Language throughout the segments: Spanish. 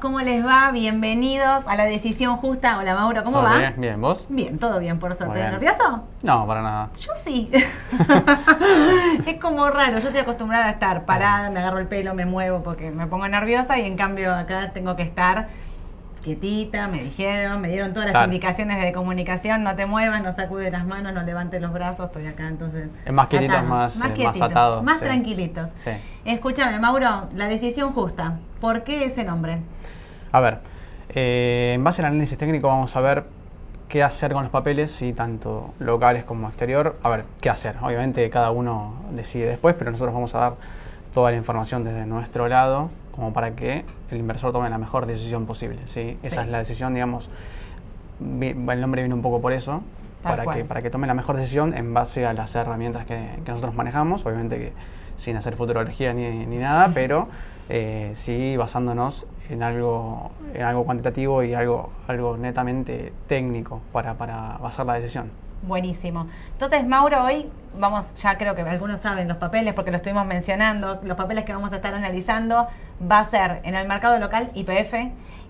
¿cómo les va? Bienvenidos a la decisión justa. Hola Mauro, ¿cómo ¿Todo va? Bien, bien, ¿vos? Bien, todo bien, por suerte. Bien. ¿Nervioso? No, para nada. Yo sí. es como raro, yo estoy acostumbrada a estar parada, me agarro el pelo, me muevo porque me pongo nerviosa y en cambio acá tengo que estar quietita, me dijeron, me dieron todas las Claro. indicaciones de comunicación, no te muevas, no sacudes las manos, no levantes los brazos, estoy acá, entonces... Es más quietitos, atado, más, eh, más atados, Más sí. tranquilitos. Sí. Escúchame, Mauro, la decisión justa. ¿Por qué ese nombre? A ver, eh, en base al análisis técnico vamos a ver qué hacer con los papeles, sí, tanto locales como exterior. A ver, qué hacer. Obviamente cada uno decide después, pero nosotros vamos a dar toda la información desde nuestro lado como para que el inversor tome la mejor decisión posible. ¿sí? Esa Sí. es la decisión, digamos, el nombre viene un poco por eso, Tal para cual. que, para que tome la mejor decisión en base a las herramientas que, que nosotros manejamos, obviamente que sin hacer futurología ni, ni nada, pero eh, sí basándonos en algo, en algo cuantitativo y algo, algo netamente técnico para, para basar la decisión. Buenísimo. Entonces, Mauro, hoy vamos, ya creo que algunos saben los papeles porque lo estuvimos mencionando, los papeles que vamos a estar analizando va a ser en el mercado local IPF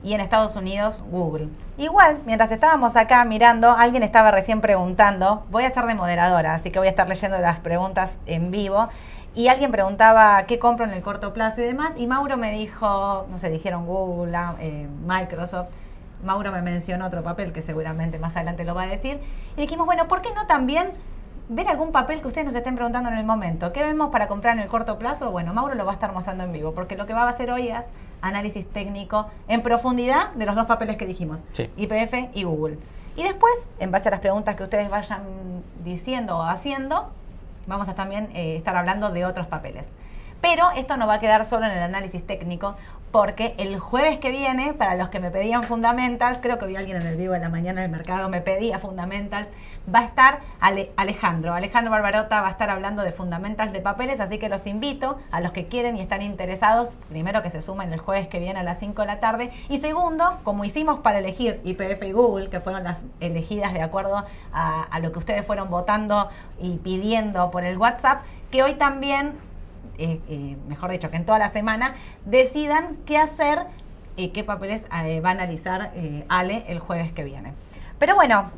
y en Estados Unidos Google. Igual, mientras estábamos acá mirando, alguien estaba recién preguntando, voy a estar de moderadora, así que voy a estar leyendo las preguntas en vivo. Y alguien preguntaba qué compro en el corto plazo y demás, y Mauro me dijo, no sé, dijeron Google, eh, Microsoft, Mauro me mencionó otro papel que seguramente más adelante lo va a decir. Y dijimos, bueno, ¿por qué no también ver algún papel que ustedes nos estén preguntando en el momento? ¿Qué vemos para comprar en el corto plazo? Bueno, Mauro lo va a estar mostrando en vivo, porque lo que va a hacer hoy es análisis técnico en profundidad de los dos papeles que dijimos, Sí. IPF y Google. Y después, en base a las preguntas que ustedes vayan diciendo o haciendo, vamos a también eh, estar hablando de otros papeles. Pero esto no va a quedar solo en el análisis técnico, porque el jueves que viene, para los que me pedían fundamentals, creo que vi a alguien en el vivo de la mañana del mercado, me pedía fundamentals, va a estar Ale- Alejandro. Alejandro Barbarota va a estar hablando de fundamentals de papeles, así que los invito a los que quieren y están interesados, primero que se sumen el jueves que viene a las 5 de la tarde, y segundo, como hicimos para elegir IPF y Google, que fueron las elegidas de acuerdo a lo que ustedes fueron votando y pidiendo por el WhatsApp, que hoy también eh, eh, mejor dicho, que en toda la semana, decidan qué hacer y qué papeles eh, va a analizar eh, Ale el jueves que viene. Pero bueno,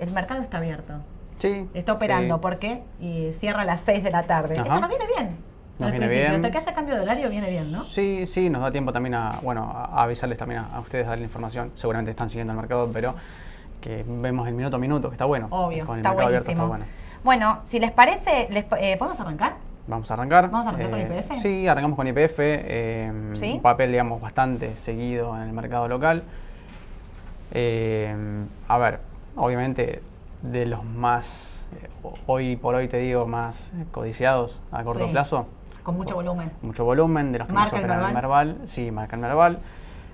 el mercado está abierto, Sí. está operando sí. porque eh, cierra a las 6 de la tarde. Ajá. Eso nos viene bien. Nos al viene principio, hasta que haya cambio de horario viene bien, ¿no? Sí, sí, nos da tiempo también a, bueno, a avisarles también a, a ustedes, darle información. Seguramente están siguiendo el mercado, pero que vemos el minuto a minuto, que está bueno. Obvio, Con el está abierto buenísimo. está bueno. Bueno, si les parece, les, eh, ¿podemos arrancar? Vamos a arrancar. ¿Vamos a arrancar con Eh, IPF? Sí, arrancamos con IPF. eh, ¿Sí? Un papel, digamos, bastante seguido en el mercado local. Eh, a ver, obviamente de los más, ho- hoy por hoy te digo, más codiciados a corto Sí. plazo. Con mucho volumen. Mucho volumen, de los que ¿Marca más el operan en Merval? Merval. Sí, marca el Merval.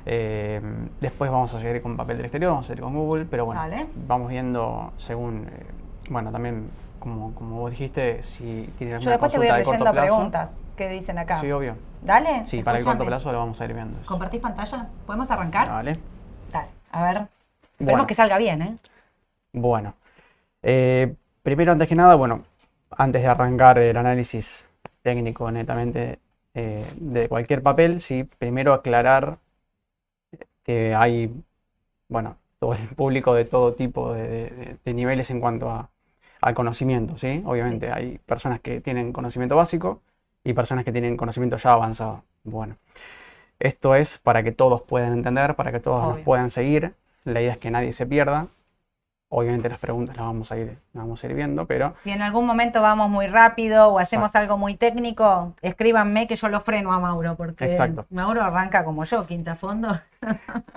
Eh, después vamos a seguir con papel del exterior, vamos a seguir con Google, pero bueno, Vale. vamos viendo según, eh, bueno, también como, como vos dijiste, si tienen Yo después te voy a ir leyendo plazo. preguntas que dicen acá. Sí, obvio. Dale. Sí, para el corto plazo lo vamos a ir viendo. eso. ¿Compartís pantalla? ¿Podemos arrancar? Vale. Dale. A ver. Esperemos Bueno. que salga bien, ¿eh? Bueno, eh, primero, antes que nada, bueno, antes de arrancar el análisis técnico netamente eh, de cualquier papel, sí, primero aclarar que hay, bueno, todo el público de todo tipo de, de- de niveles en cuanto a, al conocimiento, ¿sí? Obviamente Sí. hay personas que tienen conocimiento básico y personas que tienen conocimiento ya avanzado. Bueno, esto es para que todos puedan entender, para que todos nos puedan seguir. La idea es que nadie se pierda. Obviamente las preguntas las vamos a ir, las vamos a ir viendo, pero Si en algún momento vamos muy rápido o hacemos Exacto. algo muy técnico, escríbanme que yo lo freno a Mauro, porque Exacto. Mauro arranca como yo, quinta fondo.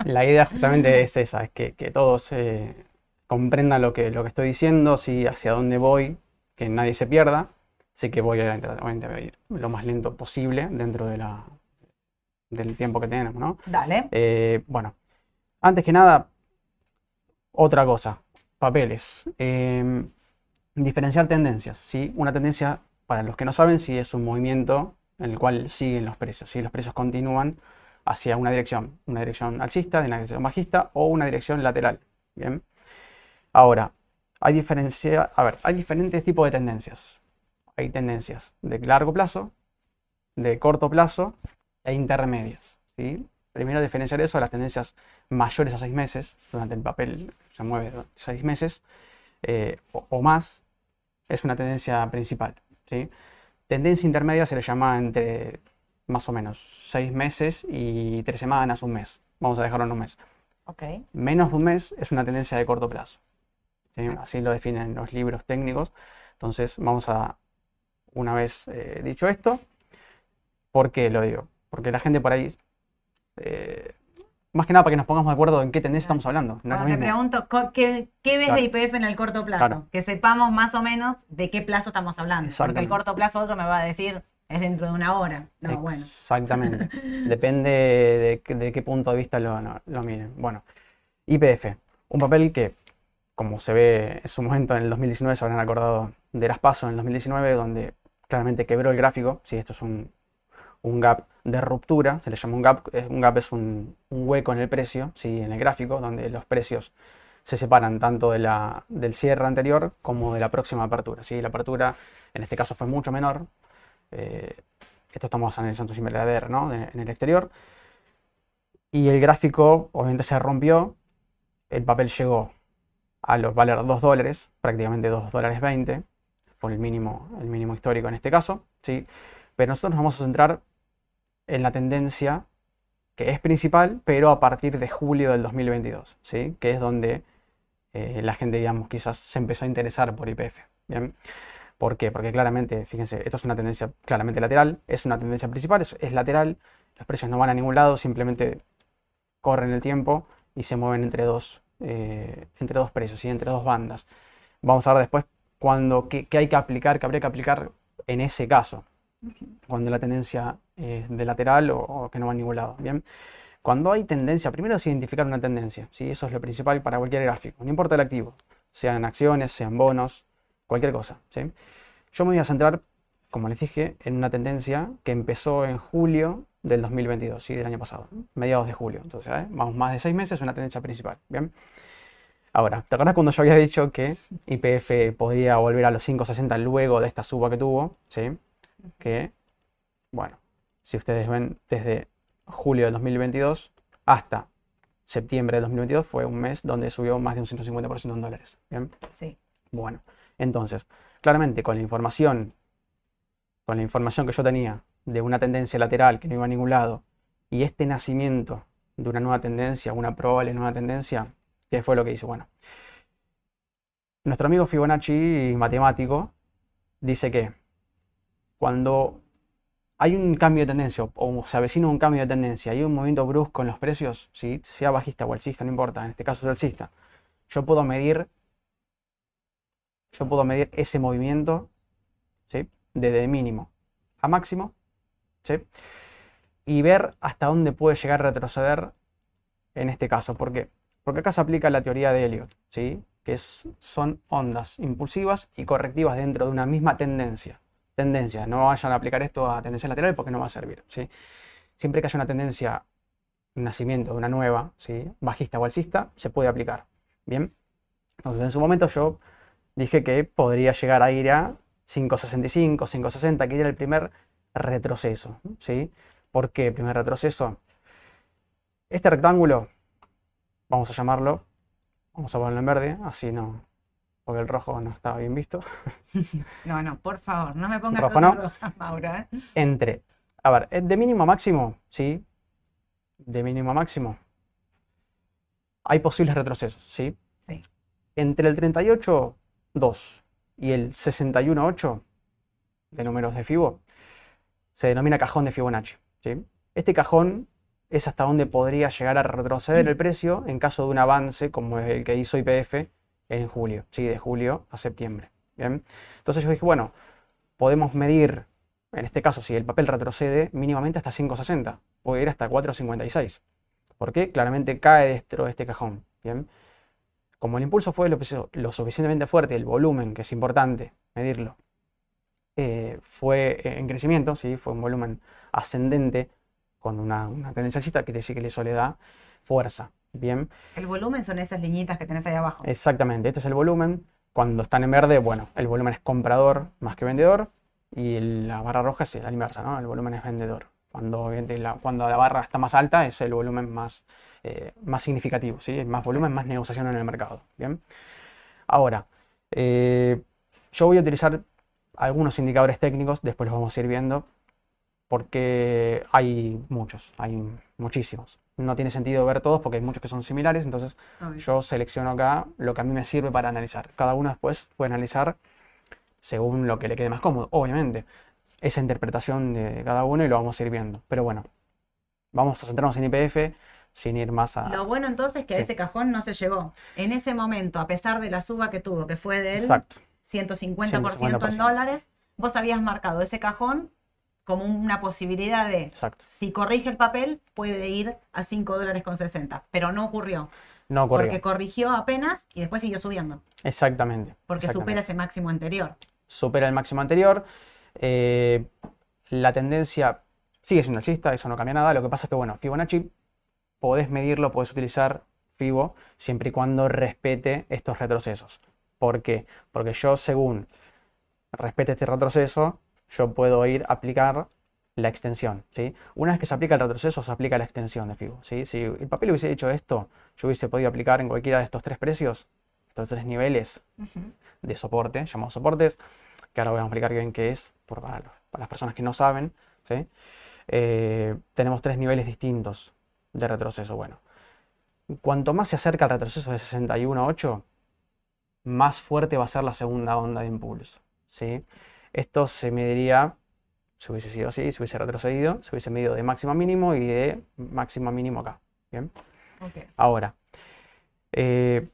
la idea justamente es esa, es que, que todos eh, comprendan lo que, lo que estoy diciendo, sí, hacia dónde voy, que nadie se pierda. Así que voy a, obviamente voy a ir lo más lento posible dentro de la, del tiempo que tenemos, ¿no? Dale. Eh, bueno, antes que nada, otra cosa, papeles. Eh, diferenciar tendencias, ¿sí? Una tendencia, para los que no saben, sí es un movimiento en el cual siguen los precios, ¿sí? Los precios continúan hacia una dirección, una dirección alcista, una dirección bajista o una dirección lateral, ¿bien? Ahora, hay diferencia, a ver, hay diferentes tipos de tendencias. Hay tendencias de largo plazo, de corto plazo e intermedias, ¿sí? primero diferenciar eso de las tendencias mayores a seis meses, durante el papel se mueve seis meses eh, o, más, es una tendencia principal. ¿sí? Tendencia intermedia se le llama entre más o menos seis meses y tres semanas, un mes. Vamos a dejarlo en un mes. Okay. Menos de un mes es una tendencia de corto plazo. Así lo definen los libros técnicos. Entonces vamos a, una vez eh, dicho esto, ¿por qué lo digo? Porque la gente por ahí, eh, más que nada para que nos pongamos de acuerdo en qué tendencia estamos hablando. No te pregunto, ¿qué, ves de IPF en el corto plazo? Que sepamos más o menos de qué plazo estamos hablando. Porque el corto plazo otro me va a decir, es dentro de una hora. No, bueno. Exactamente. Depende de, qué punto de vista lo, lo, miren. Bueno, IPF, un papel que, como se ve en su momento en el 2019, se habrán acordado de las pasos en el 2019, donde claramente quebró el gráfico. Si esto es un, gap de ruptura, se le llama un gap. Eh, un gap es un, hueco en el precio, ¿sí? en el gráfico, donde los precios se separan tanto de la, del cierre anterior como de la próxima apertura. ¿sí? La apertura en este caso fue mucho menor, eh, esto estamos analizando sin ADR, ¿no? en el exterior. Y el gráfico obviamente se rompió, el papel llegó a los valer 2 dólares, prácticamente 2 dólares 20, fue el mínimo, el mínimo histórico en este caso, ¿sí? pero nosotros nos vamos a centrar en la tendencia que es principal, pero a partir de julio del 2022, ¿sí? que es donde eh, la gente, digamos, quizás se empezó a interesar por IPF. ¿Por qué? Porque claramente, fíjense, esto es una tendencia claramente lateral, es una tendencia principal, es, lateral, los precios no van a ningún lado, simplemente corren el tiempo y se mueven entre dos, eh, entre dos precios, y entre dos bandas. Vamos a ver después cuando, qué, hay que aplicar, qué habría que aplicar en ese caso, cuando la tendencia es de lateral o, que no va a ningún lado. Bien. Cuando hay tendencia, primero es identificar una tendencia, ¿sí? eso es lo principal para cualquier gráfico, no importa el activo, sean acciones, sean bonos, cualquier cosa. ¿sí? Yo me voy a centrar, como les dije, en una tendencia que empezó en julio del 2022, ¿sí? del año pasado, mediados de julio. Entonces, ¿eh? vamos más de seis meses, una tendencia principal. Bien. Ahora, ¿te acuerdas cuando yo había dicho que IPF podría volver a los 5.60 luego de esta suba que tuvo? ¿Sí? Que, bueno, si ustedes ven desde julio del 2022 hasta septiembre del 2022 fue un mes donde subió más de un 150% en dólares. ¿Bien? Sí. Bueno, entonces, claramente con la información, con la información que yo tenía de una tendencia lateral que no iba a ningún lado, y este nacimiento de una nueva tendencia, una probable nueva tendencia, ¿qué fue lo que hizo? Bueno, nuestro amigo Fibonacci, matemático, dice que cuando hay un cambio de tendencia o se avecina un cambio de tendencia, hay un movimiento brusco en los precios, ¿sí? sea bajista o alcista, no importa, en este caso es alcista, yo puedo medir yo puedo medir ese movimiento ¿sí? desde mínimo a máximo y ver hasta dónde puede llegar a retroceder en este caso. ¿Por qué? Porque acá se aplica la teoría de Elliot, ¿sí? que es, son ondas impulsivas y correctivas dentro de una misma tendencia. Tendencia, no vayan a aplicar esto a tendencia lateral porque no va a servir. ¿sí? Siempre que haya una tendencia, un nacimiento de una nueva, ¿sí? bajista o alcista, se puede aplicar. Bien, entonces en su momento yo dije que podría llegar a ir a 5.65, 5.60, que era el primer retroceso. ¿sí? ¿Por qué primer retroceso? Este rectángulo, vamos a llamarlo, vamos a ponerlo en verde, así no, porque el rojo no estaba bien visto. No, no, por favor, no me pongas rojo, no. roja, Maura. ¿eh? Entre, a ver, de mínimo a máximo, sí, de mínimo a máximo, hay posibles retrocesos, ¿sí? Sí. Entre el 38 2 y el 61.8 de números de Fibo se denomina cajón de Fibonacci. Este cajón es hasta donde podría llegar a retroceder el precio en caso de un avance como el que hizo IPF en julio, ¿sí? de julio a septiembre. Entonces yo dije, bueno, podemos medir, en este caso, si el papel retrocede mínimamente hasta 5.60, puede ir hasta 4.56. ¿Por qué? Claramente cae dentro de este cajón. ¿bien? Como el impulso fue lo, suficientemente fuerte, el volumen, que es importante medirlo, eh, fue en crecimiento, ¿sí? fue un volumen ascendente con una, tendencia alcista, quiere decir que eso le da fuerza. Bien. El volumen son esas liñitas que tenés ahí abajo. Exactamente, este es el volumen. Cuando están en verde, bueno, el volumen es comprador más que vendedor y la barra roja es la inversa, ¿no? El volumen es vendedor. Cuando, la, cuando la barra está más alta es el volumen más, eh, más significativo, ¿sí? más volumen, más negociación en el mercado. ¿bien? Ahora, eh, yo voy a utilizar algunos indicadores técnicos, después los vamos a ir viendo, porque hay muchos, hay muchísimos. No tiene sentido ver todos porque hay muchos que son similares, entonces yo selecciono acá lo que a mí me sirve para analizar. Cada uno después puede analizar según lo que le quede más cómodo, obviamente. Esa interpretación de cada uno y lo vamos a ir viendo. Pero bueno, vamos a centrarnos en IPF sin ir más a... Lo bueno entonces es que ese cajón no se llegó. En ese momento, a pesar de la suba que tuvo, que fue del 150%, en dólares, vos habías marcado ese cajón como una posibilidad de, si corrige el papel, puede ir a 5 dólares con 60, pero no ocurrió. No ocurrió. Porque corrigió apenas y después siguió subiendo. Exactamente. Porque supera ese máximo anterior. Supera el máximo anterior. Eh, la tendencia sigue siendo alcista, eso no cambia nada. Lo que pasa es que, bueno, Fibonacci podés medirlo, podés utilizar Fibo siempre y cuando respete estos retrocesos. ¿Por qué? Porque yo, según respete este retroceso, yo puedo ir a aplicar la extensión. ¿sí? Una vez que se aplica el retroceso, se aplica la extensión de FIBO. ¿sí? Si el papel hubiese hecho esto, yo hubiese podido aplicar en cualquiera de estos tres precios, estos tres niveles de soporte, llamados soportes, que ahora voy a explicar bien qué es, por, para, las personas que no saben. ¿sí? Eh, tenemos tres niveles distintos de retroceso. Bueno, cuanto más se acerca al retroceso de 61.8, más fuerte va a ser la segunda onda de impulso. ¿sí? Esto se mediría, si hubiese sido así, si hubiese retrocedido, se hubiese medido de máximo a mínimo y de máximo a mínimo acá. ¿bien? Ahora, eh,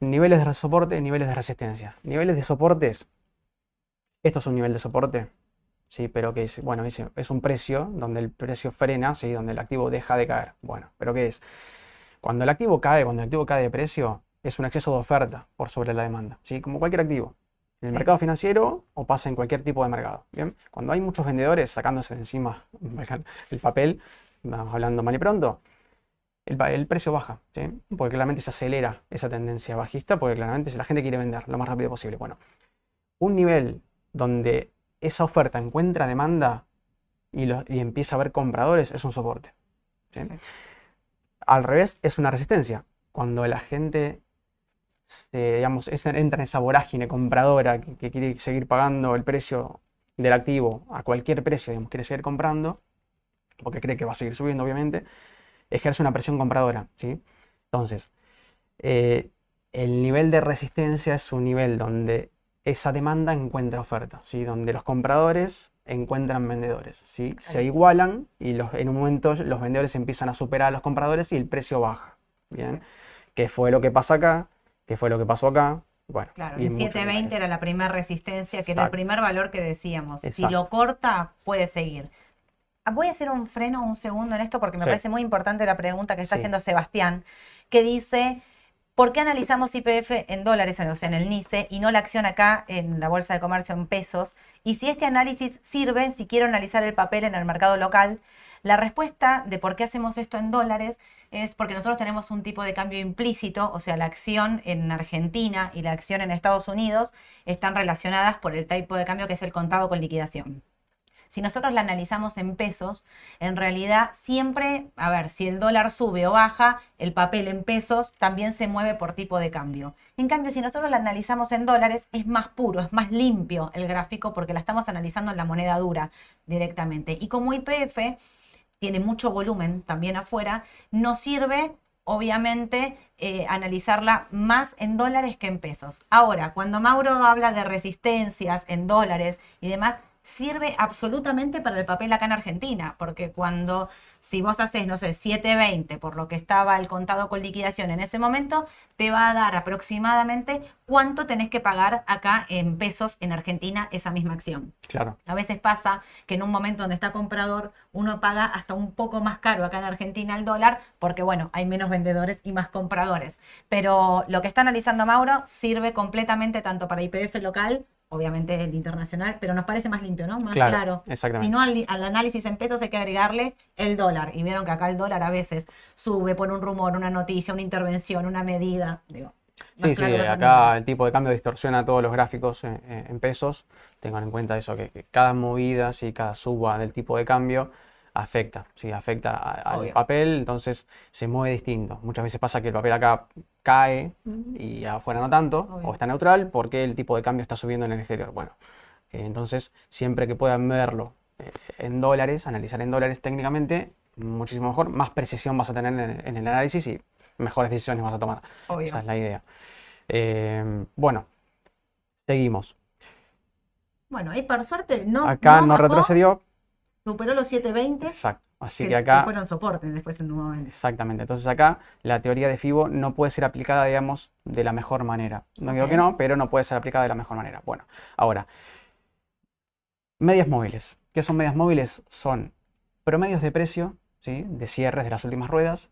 niveles de soporte, niveles de resistencia. Niveles de soportes, esto es un nivel de soporte, ¿sí? pero que es, bueno, es, es un precio donde el precio frena, ¿sí? donde el activo deja de caer. Bueno, pero ¿qué es? Cuando el activo cae, cuando el activo cae de precio, es un exceso de oferta por sobre la demanda, ¿sí? como cualquier activo en el mercado financiero o pasa en cualquier tipo de mercado. ¿bien? Cuando hay muchos vendedores sacándose de encima el papel, vamos hablando mal y pronto, el, precio baja, porque claramente se acelera esa tendencia bajista, porque claramente la gente quiere vender lo más rápido posible. Bueno, un nivel donde esa oferta encuentra demanda y, y empieza a haber compradores es un soporte. Al revés, es una resistencia. Cuando la gente digamos, entra en esa vorágine compradora que, quiere seguir pagando el precio del activo a cualquier precio, digamos, quiere seguir comprando, porque cree que va a seguir subiendo, obviamente, ejerce una presión compradora. ¿sí? Entonces, eh, el nivel de resistencia es un nivel donde esa demanda encuentra oferta, ¿sí? donde los compradores encuentran vendedores, ¿sí? se igualan y los, en un momento los vendedores empiezan a superar a los compradores y el precio baja. ¿bien? ¿Qué fue lo que pasa acá? Que fue lo que pasó acá. Bueno, claro, el 720 era la primera resistencia, que era el primer valor que decíamos. Si lo corta, puede seguir. Ah, voy a hacer un freno un segundo en esto porque me parece muy importante la pregunta que está haciendo Sebastián, que dice, ¿por qué analizamos IPF en dólares, o sea, en el NICE, y no la acción acá en la Bolsa de Comercio en pesos? Y si este análisis sirve si quiero analizar el papel en el mercado local, la respuesta de por qué hacemos esto en dólares es porque nosotros tenemos un tipo de cambio implícito, o sea, la acción en Argentina y la acción en Estados Unidos están relacionadas por el tipo de cambio que es el contado con liquidación. Si nosotros la analizamos en pesos, en realidad siempre, a ver, si el dólar sube o baja, el papel en pesos también se mueve por tipo de cambio. En cambio, si nosotros la analizamos en dólares, es más puro, es más limpio el gráfico porque la estamos analizando en la moneda dura directamente. Y como IPF tiene mucho volumen también afuera, nos sirve obviamente eh, analizarla más en dólares que en pesos. Ahora, cuando Mauro habla de resistencias en dólares y demás, sirve absolutamente para el papel acá en Argentina, porque cuando, si vos haces, no sé, 720 por lo que estaba el contado con liquidación en ese momento, te va a dar aproximadamente cuánto tenés que pagar acá en pesos en Argentina esa misma acción. Claro. A veces pasa que en un momento donde está comprador, uno paga hasta un poco más caro acá en Argentina el dólar, porque bueno, hay menos vendedores y más compradores. Pero lo que está analizando Mauro sirve completamente tanto para IPF local obviamente el internacional, pero nos parece más limpio, ¿no? Más claro. Exactamente. Si no, al, análisis en pesos hay que agregarle el dólar. Y vieron que acá el dólar a veces sube por un rumor, una noticia, una intervención, una medida. Digo, sí, sí, acá el tipo de cambio distorsiona todos los gráficos en, pesos. Tengan en cuenta eso, que, cada movida, sí, cada suba del tipo de cambio afecta, ¿sí? afecta a- al papel, entonces se mueve distinto. Muchas veces pasa que el papel acá cae y afuera no tanto, Obvio. o está neutral porque el tipo de cambio está subiendo en el exterior. Bueno, eh, entonces siempre que puedan verlo eh, en dólares, analizar en dólares técnicamente, muchísimo mejor, más precisión vas a tener en, en el análisis y mejores decisiones vas a tomar. Obvio. Esa es la idea. Eh, bueno, seguimos. Bueno, ahí por suerte no, Acá no retrocedió. Superó los 720, Exacto. Así que, que acá, que fueron soportes después en un momento. exactamente. Entonces acá la teoría de FIBO no puede ser aplicada, digamos, de la mejor manera. No digo que no, pero no puede ser aplicada de la mejor manera. Bueno, ahora, medias móviles. ¿Qué son medias móviles? Son promedios de precio, ¿sí? De cierres de las últimas ruedas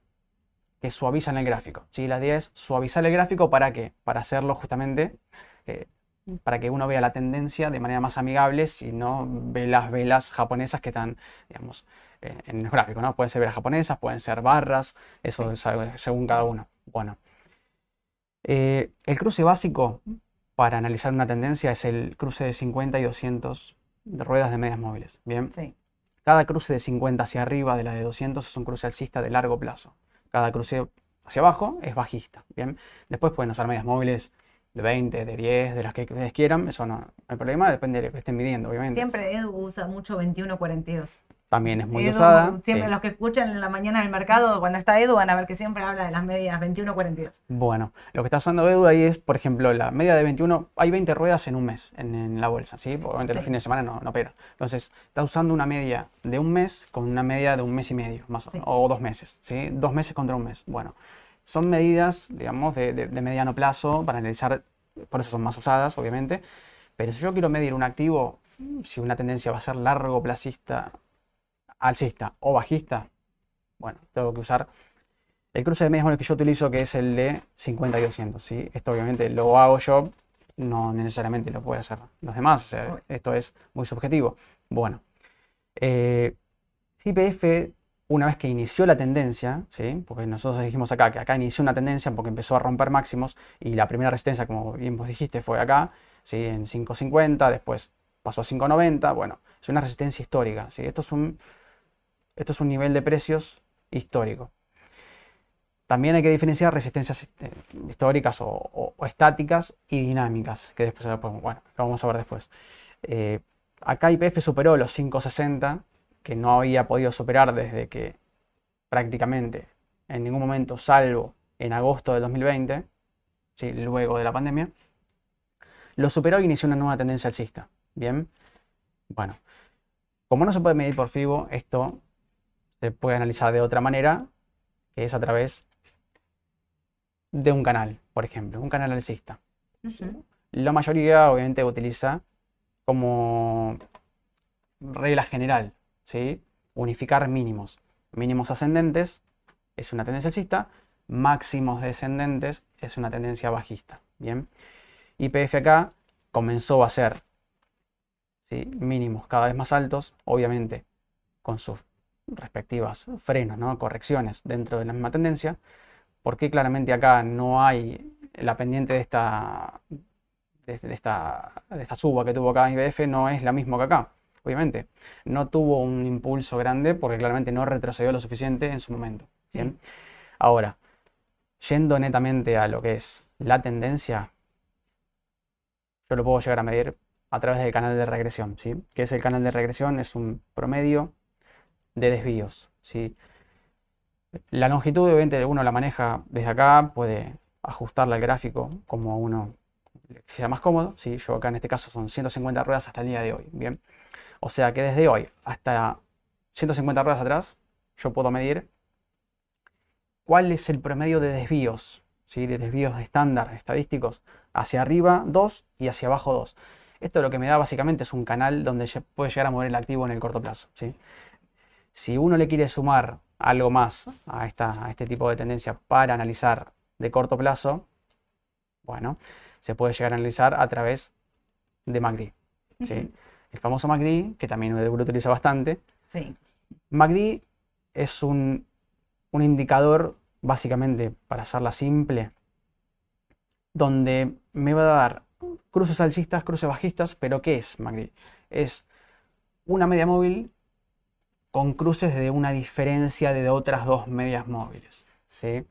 que suavizan el gráfico. ¿sí? La idea es suavizar el gráfico para qué? Para hacerlo justamente, eh, para que uno vea la tendencia de manera más amigable, si no ve las velas japonesas que están, digamos, eh, en el gráfico, ¿no? Pueden ser velas japonesas, pueden ser barras, eso es según cada uno. Bueno, eh, el cruce básico para analizar una tendencia es el cruce de 50 y 200 de ruedas de medias móviles. Bien, Sí. cada cruce de 50 hacia arriba de la de 200 es un cruce alcista de largo plazo. Cada cruce hacia abajo es bajista. Bien, después pueden usar medias móviles de 20, de 10, de las que ustedes quieran. Eso no, hay problema, depende de lo que estén midiendo, obviamente. Siempre Edu usa mucho 2142. También es muy Edu, usada. Siempre sí. los que escuchan en la mañana del mercado, cuando está Edu, van a ver que siempre habla de las medias 2142. Bueno, lo que está usando Edu ahí es, por ejemplo, la media de 21, hay 20 ruedas en un mes en, en la bolsa, ¿sí? Obviamente los Sí. fines de semana no, no opera. Entonces, está usando una media de un mes con una media de un mes y medio, más o Sí. o dos meses, ¿sí? Dos meses contra un mes. Bueno, son medidas, digamos, de, de- de mediano plazo para analizar, por eso son más usadas, obviamente. Pero si yo quiero medir un activo, si una tendencia va a ser largo placista, alcista o bajista, bueno, tengo que usar el cruce de medias móviles que yo utilizo, que es el de 50 y 200, ¿sí? Esto obviamente lo hago yo, no necesariamente lo puede hacer los demás, o sea, Obvio. esto es muy subjetivo. Bueno, eh, IPF, una vez que inició la tendencia, ¿sí? Porque nosotros dijimos acá que acá inició una tendencia porque empezó a romper máximos y la primera resistencia, como bien vos dijiste, fue acá, ¿sí? En 5.50, después pasó a 5.90, bueno, es una resistencia histórica, ¿sí? Esto es un, esto es un nivel de precios histórico. También hay que diferenciar resistencias eh, históricas o, estáticas y dinámicas, que después bueno, lo vamos a ver después. Eh, acá IPF superó los 5.60, que no había podido superar desde que prácticamente en ningún momento, salvo en agosto del 2020, ¿sí? luego de la pandemia, lo superó y inició una nueva tendencia alcista. Bien, bueno, como no se puede medir por FIBO, esto se puede analizar de otra manera, que es a través de un canal, por ejemplo, un canal alcista. La mayoría obviamente utiliza como regla general, ¿sí? Unificar mínimos. Mínimos ascendentes es una tendencia alcista, máximos descendentes es una tendencia bajista. Bien, IPF acá comenzó a hacer ¿sí? mínimos cada vez más altos, obviamente con sus respectivas frenos, ¿no? correcciones dentro de la misma tendencia, porque claramente acá no hay la pendiente de esta, de, esta, de esta suba que tuvo acá IBF, no es la misma que acá, obviamente. No tuvo un impulso grande porque claramente no retrocedió lo suficiente en su momento. Sí. ¿bien? Ahora, yendo netamente a lo que es la tendencia, yo lo puedo llegar a medir a través del canal de regresión, ¿sí? ¿Qué es el canal de regresión? Es un promedio de desvíos, ¿sí? La longitud, obviamente, uno la maneja desde acá, puede ajustarla al gráfico como uno le sea más cómodo, ¿sí? Yo acá en este caso son 150 ruedas hasta el día de hoy, ¿bien? O sea que desde hoy hasta 150 ruedas atrás, yo puedo medir cuál es el promedio de desvíos, ¿sí? De desvíos estándar estadísticos, hacia arriba 2 y hacia abajo 2. Esto lo que me da básicamente es un canal donde puede llegar a mover el activo en el corto plazo, ¿sí? Si uno le quiere sumar algo más a, esta, a este tipo de tendencia para analizar de corto plazo, bueno, se puede llegar a analizar a través de MACD. ¿sí? El famoso MACD, que también Edu lo utiliza bastante. Sí. MACD es un, un indicador, básicamente, para hacerla simple, donde me va a dar cruces alcistas, cruces bajistas, pero ¿qué es MACD? Es una media móvil con cruces de una diferencia de otras dos medias móviles. ¿sí?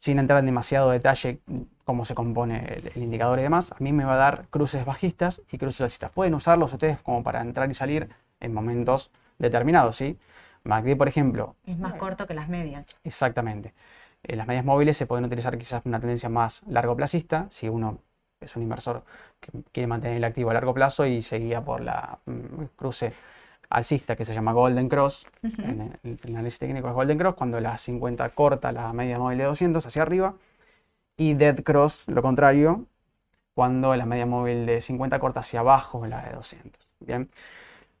Sin entrar en demasiado detalle cómo se compone el, el, indicador y demás, a mí me va a dar cruces bajistas y cruces alcistas. Pueden usarlos ustedes como para entrar y salir en momentos determinados. ¿sí? MACD, por ejemplo. Es más corto que las medias. Exactamente. Eh, las medias móviles se pueden utilizar quizás una tendencia más largoplacista, si uno es un inversor que quiere mantener el activo a largo plazo y se guía por la mm, cruce alcista que se llama Golden Cross. en, el, análisis técnico es Golden Cross, cuando la 50 corta la media móvil de 200 hacia arriba. Y Dead Cross, lo contrario, cuando la media móvil de 50 corta hacia abajo la de 200. Bien.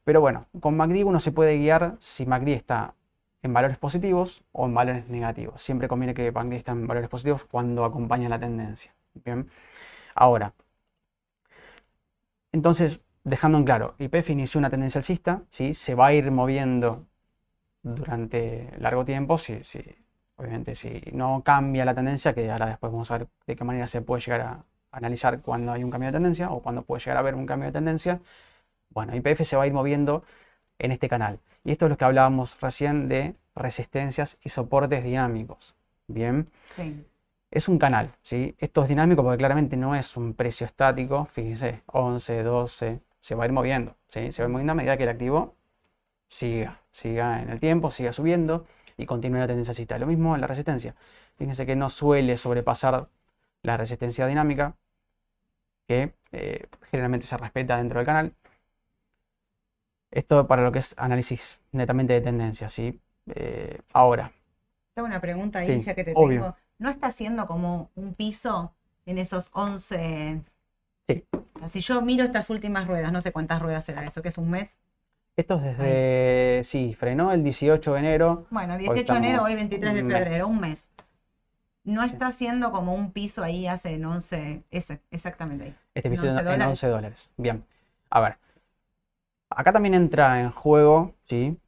Pero bueno, con MACD uno se puede guiar si MACD está en valores positivos o en valores negativos. Siempre conviene que MACD esté en valores positivos cuando acompaña la tendencia. Bien. Ahora, entonces, dejando en claro, IPF inició una tendencia alcista, ¿sí? se va a ir moviendo durante largo tiempo, si, obviamente si no cambia la tendencia, que ahora después vamos a ver de qué manera se puede llegar a analizar cuando hay un cambio de tendencia o cuando puede llegar a haber un cambio de tendencia, bueno, IPF se va a ir moviendo en este canal. Y esto es lo que hablábamos recién de resistencias y soportes dinámicos. Bien. Sí. Es un canal, ¿sí? Esto es dinámico porque claramente no es un precio estático. Fíjense, 11, 12, se va a ir moviendo, ¿sí? Se va a ir moviendo a medida que el activo siga, siga en el tiempo, siga subiendo y continúe la tendencia alcista. Lo mismo en la resistencia. Fíjense que no suele sobrepasar la resistencia dinámica, que eh, generalmente se respeta dentro del canal. Esto para lo que es análisis netamente de tendencia, ¿sí? Eh, ahora. Tengo una pregunta ahí, ya que te tengo. ¿No está haciendo como un piso en esos 11? Sí. Si yo miro estas últimas ruedas, no sé cuántas ruedas será eso, que es un mes. Esto es desde, sí, frenó el 18 de enero. Bueno, 18 de enero, hoy 23 de febrero, un mes. No está haciendo como un piso ahí hace en 11, ese, exactamente ahí. Este piso en 11 11 dólares. Bien. A ver, Acá también entra en juego, ¿sí?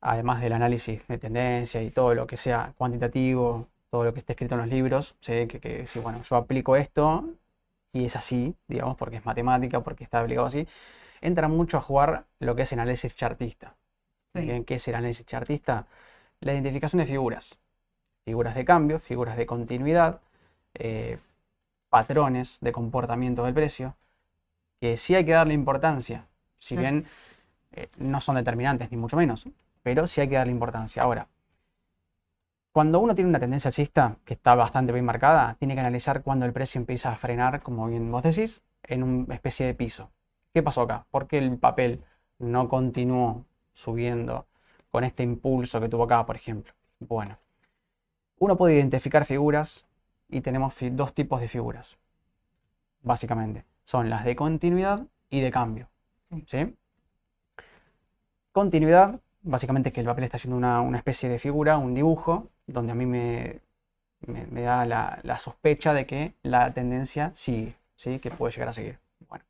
además del análisis de tendencia y todo lo que sea cuantitativo, todo lo que esté escrito en los libros, ¿sí? que, si bueno, yo aplico esto y es así, digamos, porque es matemática, porque está aplicado así, entra mucho a jugar lo que es el análisis chartista. ¿Qué es el análisis chartista? La identificación de figuras. Figuras de cambio, figuras de continuidad, eh, patrones de comportamiento del precio, que sí hay que darle importancia. Si bien eh, no son determinantes, ni mucho menos, pero sí hay que darle importancia. Ahora, cuando uno tiene una tendencia alcista que está bastante bien marcada, tiene que analizar cuando el precio empieza a frenar, como bien vos decís, en una especie de piso. ¿Qué pasó acá? ¿Por qué el papel no continuó subiendo con este impulso que tuvo acá, por ejemplo? Bueno, uno puede identificar figuras y tenemos dos tipos de figuras, básicamente. Son las de continuidad y de cambio. ¿sí? Continuidad, básicamente que el papel está haciendo una, especie de figura, un dibujo, donde a mí me, me, da la, sospecha de que la tendencia sigue, ¿sí? que puede llegar a seguir. Bueno.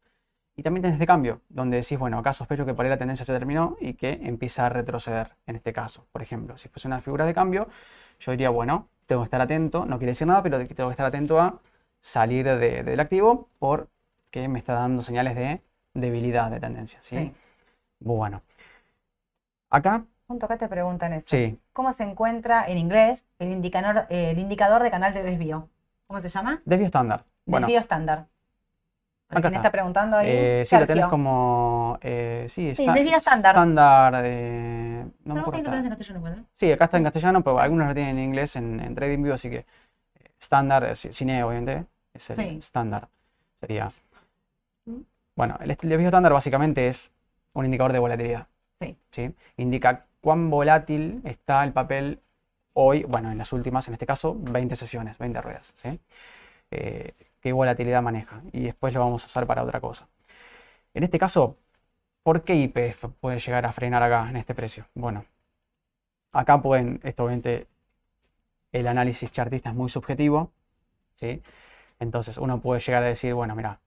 Y también tenés de cambio, donde decís, bueno, acá sospecho que por ahí la tendencia se terminó y que empieza a retroceder, en este caso. Por ejemplo, si fuese una figura de cambio, yo diría, bueno, tengo que estar atento, no quiere decir nada, pero tengo que estar atento a salir del activo porque me está dando señales de debilidad de tendencia. ¿sí? sí. Bueno, Acá. Punto acá te preguntan eso. ¿Cómo se encuentra en inglés el indicador, el indicador de canal de desvío? ¿Cómo se llama? Desvío estándar. Desvío estándar. Acá está. está preguntando ahí? Eh, sí, lo tenés como. Eh, sí, sí desvío estándar. Estándar. Eh, no pero vos lo tenés en castellano, ¿verdad? Sí, acá está en castellano, pero algunos lo tienen en inglés en, en TradingView, así que estándar, eh, cine obviamente, es el estándar. Sería. Mm. Bueno, el desvío estándar básicamente es un indicador de volatilidad. Sí. Indica cuán volátil está el papel hoy, bueno, en las últimas, en este caso, 20 sesiones, 20 ruedas. ¿sí? Eh, qué volatilidad maneja. Y después lo vamos a usar para otra cosa. En este caso, ¿por qué IPF puede llegar a frenar acá en este precio? Bueno, acá pueden, esto obviamente, el análisis chartista es muy subjetivo. ¿sí? Entonces uno puede llegar a decir, bueno, mira,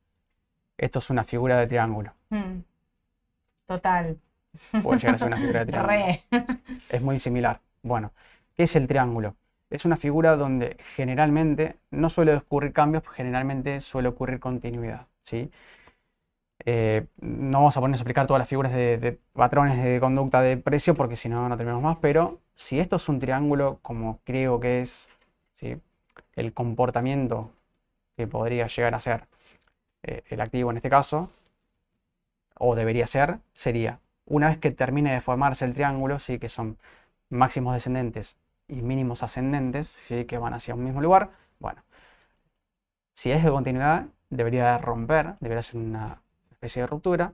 esto es una figura de triángulo. Hmm. Total. Puede llegar a ser una figura de triángulo. Es muy similar. Bueno, ¿qué es el triángulo? Es una figura donde generalmente no suele ocurrir cambios, generalmente suele ocurrir continuidad. ¿sí? Eh, no vamos a ponernos a explicar todas las figuras de, de patrones de conducta de precio porque si no, no terminamos más, pero si esto es un triángulo como creo que es ¿sí? el comportamiento que podría llegar a ser eh, el activo en este caso, o debería ser, sería una vez que termine de formarse el triángulo, sí que son máximos descendentes y mínimos ascendentes, sí que van hacia un mismo lugar, bueno, si es de continuidad, debería romper, debería ser una especie de ruptura,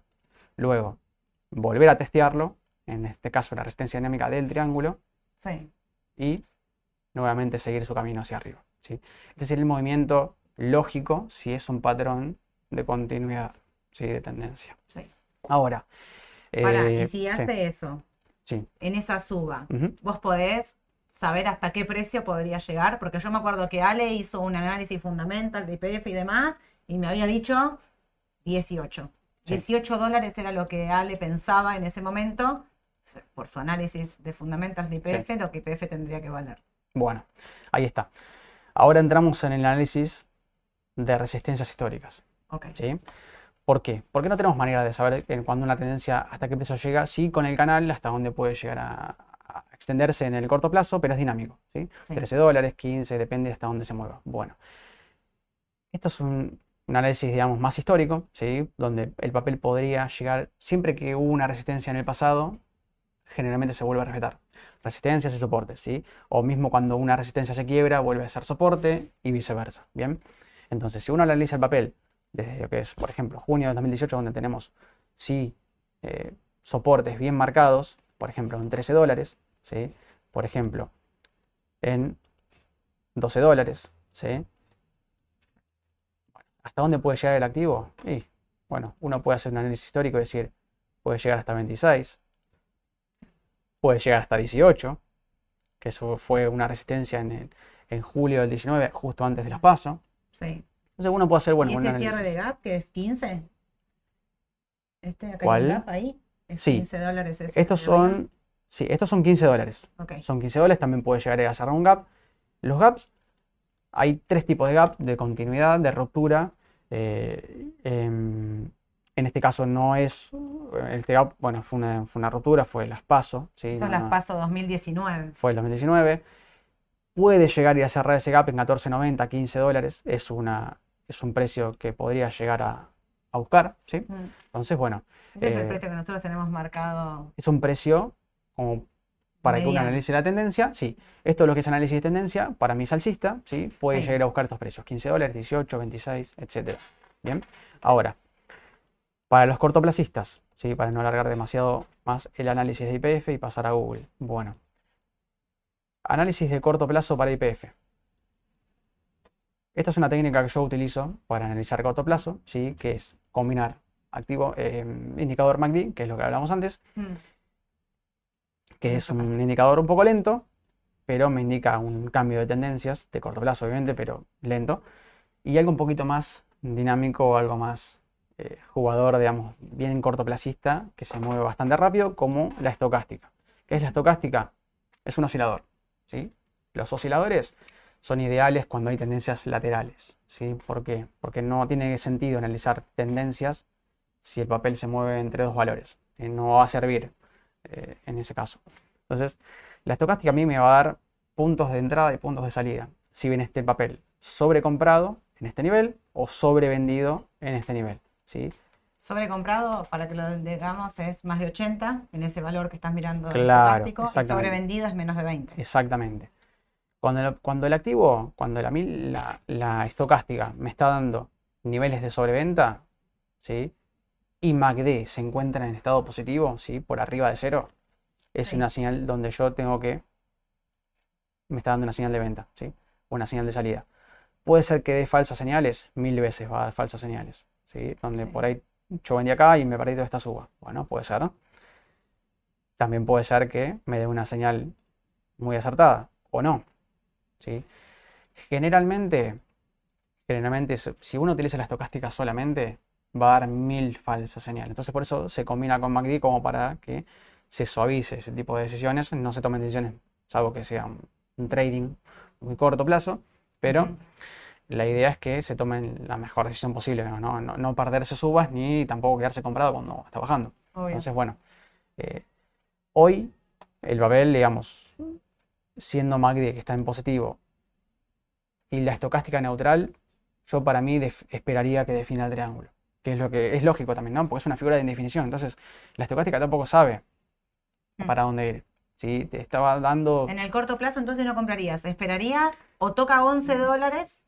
luego volver a testearlo, en este caso la resistencia dinámica del triángulo, Sí. y nuevamente seguir su camino hacia arriba. ¿sí? Este sería el movimiento lógico si es un patrón de continuidad, ¿sí? de tendencia. Sí. Ahora, Pará, eh, y si sí, hace eso, sí, en esa suba, vos podés saber hasta qué precio podría llegar, porque yo me acuerdo que Ale hizo un análisis fundamental de IPF y demás, y me había dicho 18. Sí. 18 dólares era lo que Ale pensaba en ese momento, por su análisis de fundamentals de IPF, lo que IPF tendría que valer. Bueno, ahí está. Ahora entramos en el análisis de resistencias históricas. Ok. ¿sí? ¿Por qué? Porque no tenemos manera de saber en cuándo una tendencia hasta qué precio llega, sí con el canal hasta dónde puede llegar a, a extenderse en el corto plazo, pero es dinámico. ¿sí? Sí. 13 dólares, 15, depende hasta dónde se mueva. Bueno, esto es un, un análisis, digamos, más histórico, ¿sí? donde el papel podría llegar, siempre que hubo una resistencia en el pasado, generalmente se vuelve a respetar. Resistencias y soportes, ¿sí? O mismo cuando una resistencia se quiebra, vuelve a ser soporte y viceversa, ¿bien? Entonces, si uno analiza el papel desde lo que es, por ejemplo, junio de 2018, donde tenemos, sí, eh, soportes bien marcados, por ejemplo, en 13 dólares, ¿sí? Por ejemplo, en 12 dólares, ¿sí? ¿Hasta dónde puede llegar el activo? Y, bueno, uno puede hacer un análisis histórico y decir, puede llegar hasta 26, puede llegar hasta 18, que eso fue una resistencia en, en julio del 19, justo antes de las PASO. Sí. Entonces uno puede hacer, bueno, ¿Y un ese cierre de gap que es 15? ¿Este acá hay ¿Cuál? un gap ahí? ¿Es Sí. 15 dólares ese Estos son, sí, estos son 15 dólares. Ok. Son 15 dólares, también puede llegar a cerrar un gap. Los gaps, hay tres tipos de gap, de continuidad, de ruptura. eh, em, en este caso no es, este gap, bueno, fue una, fue una ruptura, fue las PASO, ¿sí? Son No- las PASO 2019. fue el 2019. Puede llegar y a cerrar ese gap en 14.90, 15 dólares. Es, una, es un precio que podría llegar a, a buscar, ¿sí? Mm. Entonces, bueno, Ese es el Eh, precio que nosotros tenemos marcado. es un precio como para que uno analice la tendencia. Sí, esto es lo que es análisis de tendencia. Para mí es alcista, ¿sí? Puede Sí. llegar a buscar estos precios, 15 dólares, 18, 26, etcétera. Bien, ahora, para los cortoplacistas, ¿sí? Para no alargar demasiado más el análisis de IPF y pasar a Google. Bueno, análisis de corto plazo para IPF. Esta es una técnica que yo utilizo para analizar corto plazo, ¿sí? Que es combinar activo, eh, indicador MACD, que es lo que hablamos antes, Mm. que es un indicador un poco lento, pero me indica un cambio de tendencias, de corto plazo obviamente, pero lento, y algo un poquito más dinámico algo más eh, jugador, digamos, bien cortoplacista, que se mueve bastante rápido, como la estocástica. ¿Qué es la estocástica? Es un oscilador, ¿sí? Los osciladores son ideales cuando hay tendencias laterales, ¿sí? ¿Por qué? Porque no tiene sentido analizar tendencias si el papel se mueve entre dos valores. eh, no va a servir eh, en ese caso. Entonces, la estocástica a mí me va a dar puntos de entrada y puntos de salida. Si bien esté el papel sobrecomprado en este nivel o sobrevendido en este nivel. ¿sí? Sobrecomprado, para que lo digamos, es más de 80 en ese valor que estás mirando Claro, estocástico, y sobrevendido es menos de 20. Exactamente. Cuando el, cuando el activo, cuando la, mil- la, la estocástica me está dando niveles de sobreventa, ¿sí? y MACD se encuentra en estado positivo, ¿sí? por arriba de cero, es Sí. una señal donde yo tengo que, me está dando una señal de venta, ¿sí? una señal de salida. Puede ser que dé falsas señales, mil veces va a dar falsas señales, ¿sí? donde Sí. por ahí yo vendí acá y me perdí toda esta suba. Bueno, puede ser. También puede ser que me dé una señal muy acertada o no. ¿Sí? Generalmente, generalmente, si uno utiliza la estocástica solamente, va a dar mil falsas señales. Entonces, por eso se combina con MACD como para que se suavice ese tipo de decisiones, no se tomen decisiones, salvo que sea un, trading muy corto plazo, pero la idea es que se tomen la mejor decisión posible, ¿no? No, perderse subas ni tampoco quedarse comprado cuando está bajando. Obvio. Entonces, bueno, eh, hoy el papel, digamos, siendo MACD que está en positivo y la estocástica neutral, yo para mí esperaría que defina el triángulo, que es lo que es lógico también, ¿no? Porque es una figura de indefinición. Entonces, la estocástica tampoco sabe Mm. para dónde ir. ¿sí? Te estaba dando... En el corto plazo, entonces no comprarías. Esperarías o toca 11 dólares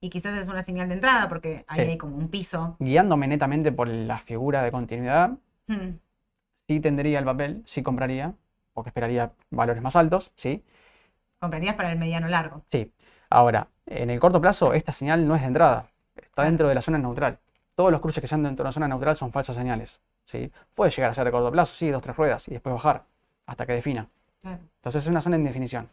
y quizás es una señal de entrada porque ahí Sí. hay como un piso. Guiándome netamente por la figura de continuidad, Hmm. sí tendría el papel, sí compraría, porque esperaría valores más altos, ¿sí? Comprarías para el mediano largo. Sí. Ahora, en el corto plazo, esta señal no es de entrada, está dentro de la zona neutral. Todos los cruces que sean dentro de la zona neutral son falsas señales, ¿sí? Puede llegar a ser de corto plazo, sí, dos, tres ruedas, y después bajar, hasta que defina. Claro. Entonces es una zona en definición.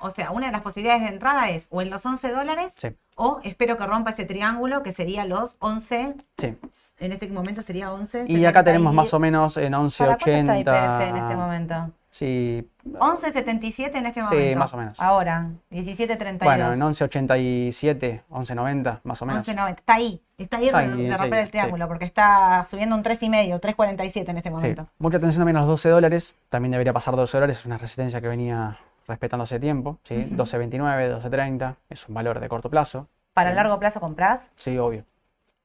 O sea, una de las posibilidades de entrada es o en los 11 dólares Sí, o espero que rompa ese triángulo que sería los 11, sí. en este momento sería 11. Y acá tenemos 70 más o menos en ¿Para cuánto está IPF en este 11.80. momento? Sí, 11.77 en este Sí, momento. más o menos. Ahora, 17.32. bueno, en 11.87, 11.90, más o menos. 11.90. Está ahí. Está ahí Está ahí, de sí, romper el sí. triángulo porque está subiendo un 3,5, 3.47 en este Sí, momento. mucha atención también a los 12 dólares. También debería pasar 12 dólares. Es una resistencia que venía respetando hace tiempo. ¿sí? Ujú. 12.29, 12.30. Es un valor de corto plazo. Para Bien. largo plazo compras Sí, obvio.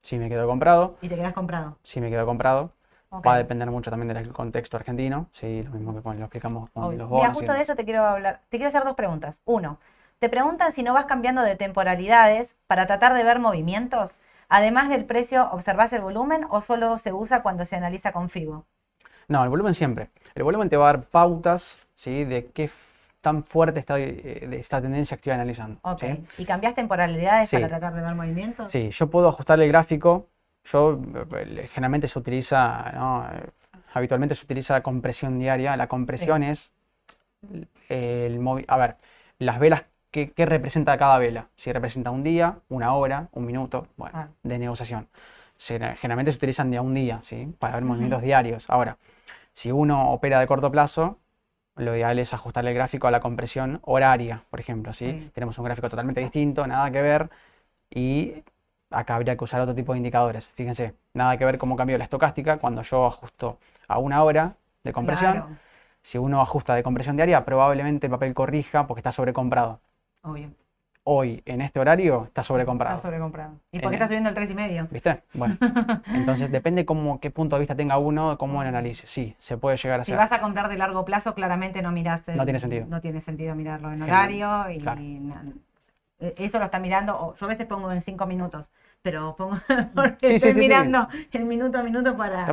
Si me quedo comprado, y te quedas comprado. si me quedo comprado. Va a depender mucho también del contexto argentino. Sí, lo mismo que con- lo explicamos con Obvio. los Mira, bonos. y justo de eso te quiero hablar. Te quiero hacer dos preguntas. Uno, te preguntan si no vas cambiando de temporalidades para tratar de ver movimientos. Además del precio, ¿observás el volumen o solo se usa cuando se analiza con FIBO? No, el volumen siempre. El volumen te va a dar pautas ¿sí? de qué tan fuerte está eh, esta tendencia que estoy analizando. Ok. ¿sí? ¿Y cambias temporalidades Sí. para tratar de ver movimientos? Sí, yo puedo ajustarle el gráfico. Yo eh, generalmente se utiliza, ¿no? Habitualmente se utiliza compresión diaria. La compresión es el A ver, las velas, ¿qué, qué representa cada vela? Si representa un día, una hora, un minuto, bueno, Ah. de negociación. Se- generalmente se utilizan de a un día, ¿sí? Para ver movimientos diarios. Ahora, si uno opera de corto plazo, lo ideal es ajustarle el gráfico a la compresión horaria, por ejemplo, ¿sí? Sí. Tenemos un gráfico totalmente distinto, nada que ver, y acá habría que usar otro tipo de indicadores. Fíjense, nada que ver cómo cambió la estocástica cuando yo ajusto a una hora de compresión. Claro, Si uno ajusta de compresión diaria, probablemente el papel corrija porque está sobrecomprado. obvio. Hoy, en este horario, está sobrecomprado. Está sobrecomprado. ¿Y por qué el- está subiendo el 3,5? ¿Viste? Bueno, entonces depende cómo, qué punto de vista tenga uno, cómo lo analice. Sí, se puede llegar a Si hacer. vas a comprar de largo plazo, claramente no mirás. el- No tiene sentido. No tiene sentido mirarlo en Genial. horario y Claro. Eso lo está mirando. o yo a veces pongo en cinco minutos, pero pongo porque Sí, estoy sí, sí. mirando el minuto a minuto para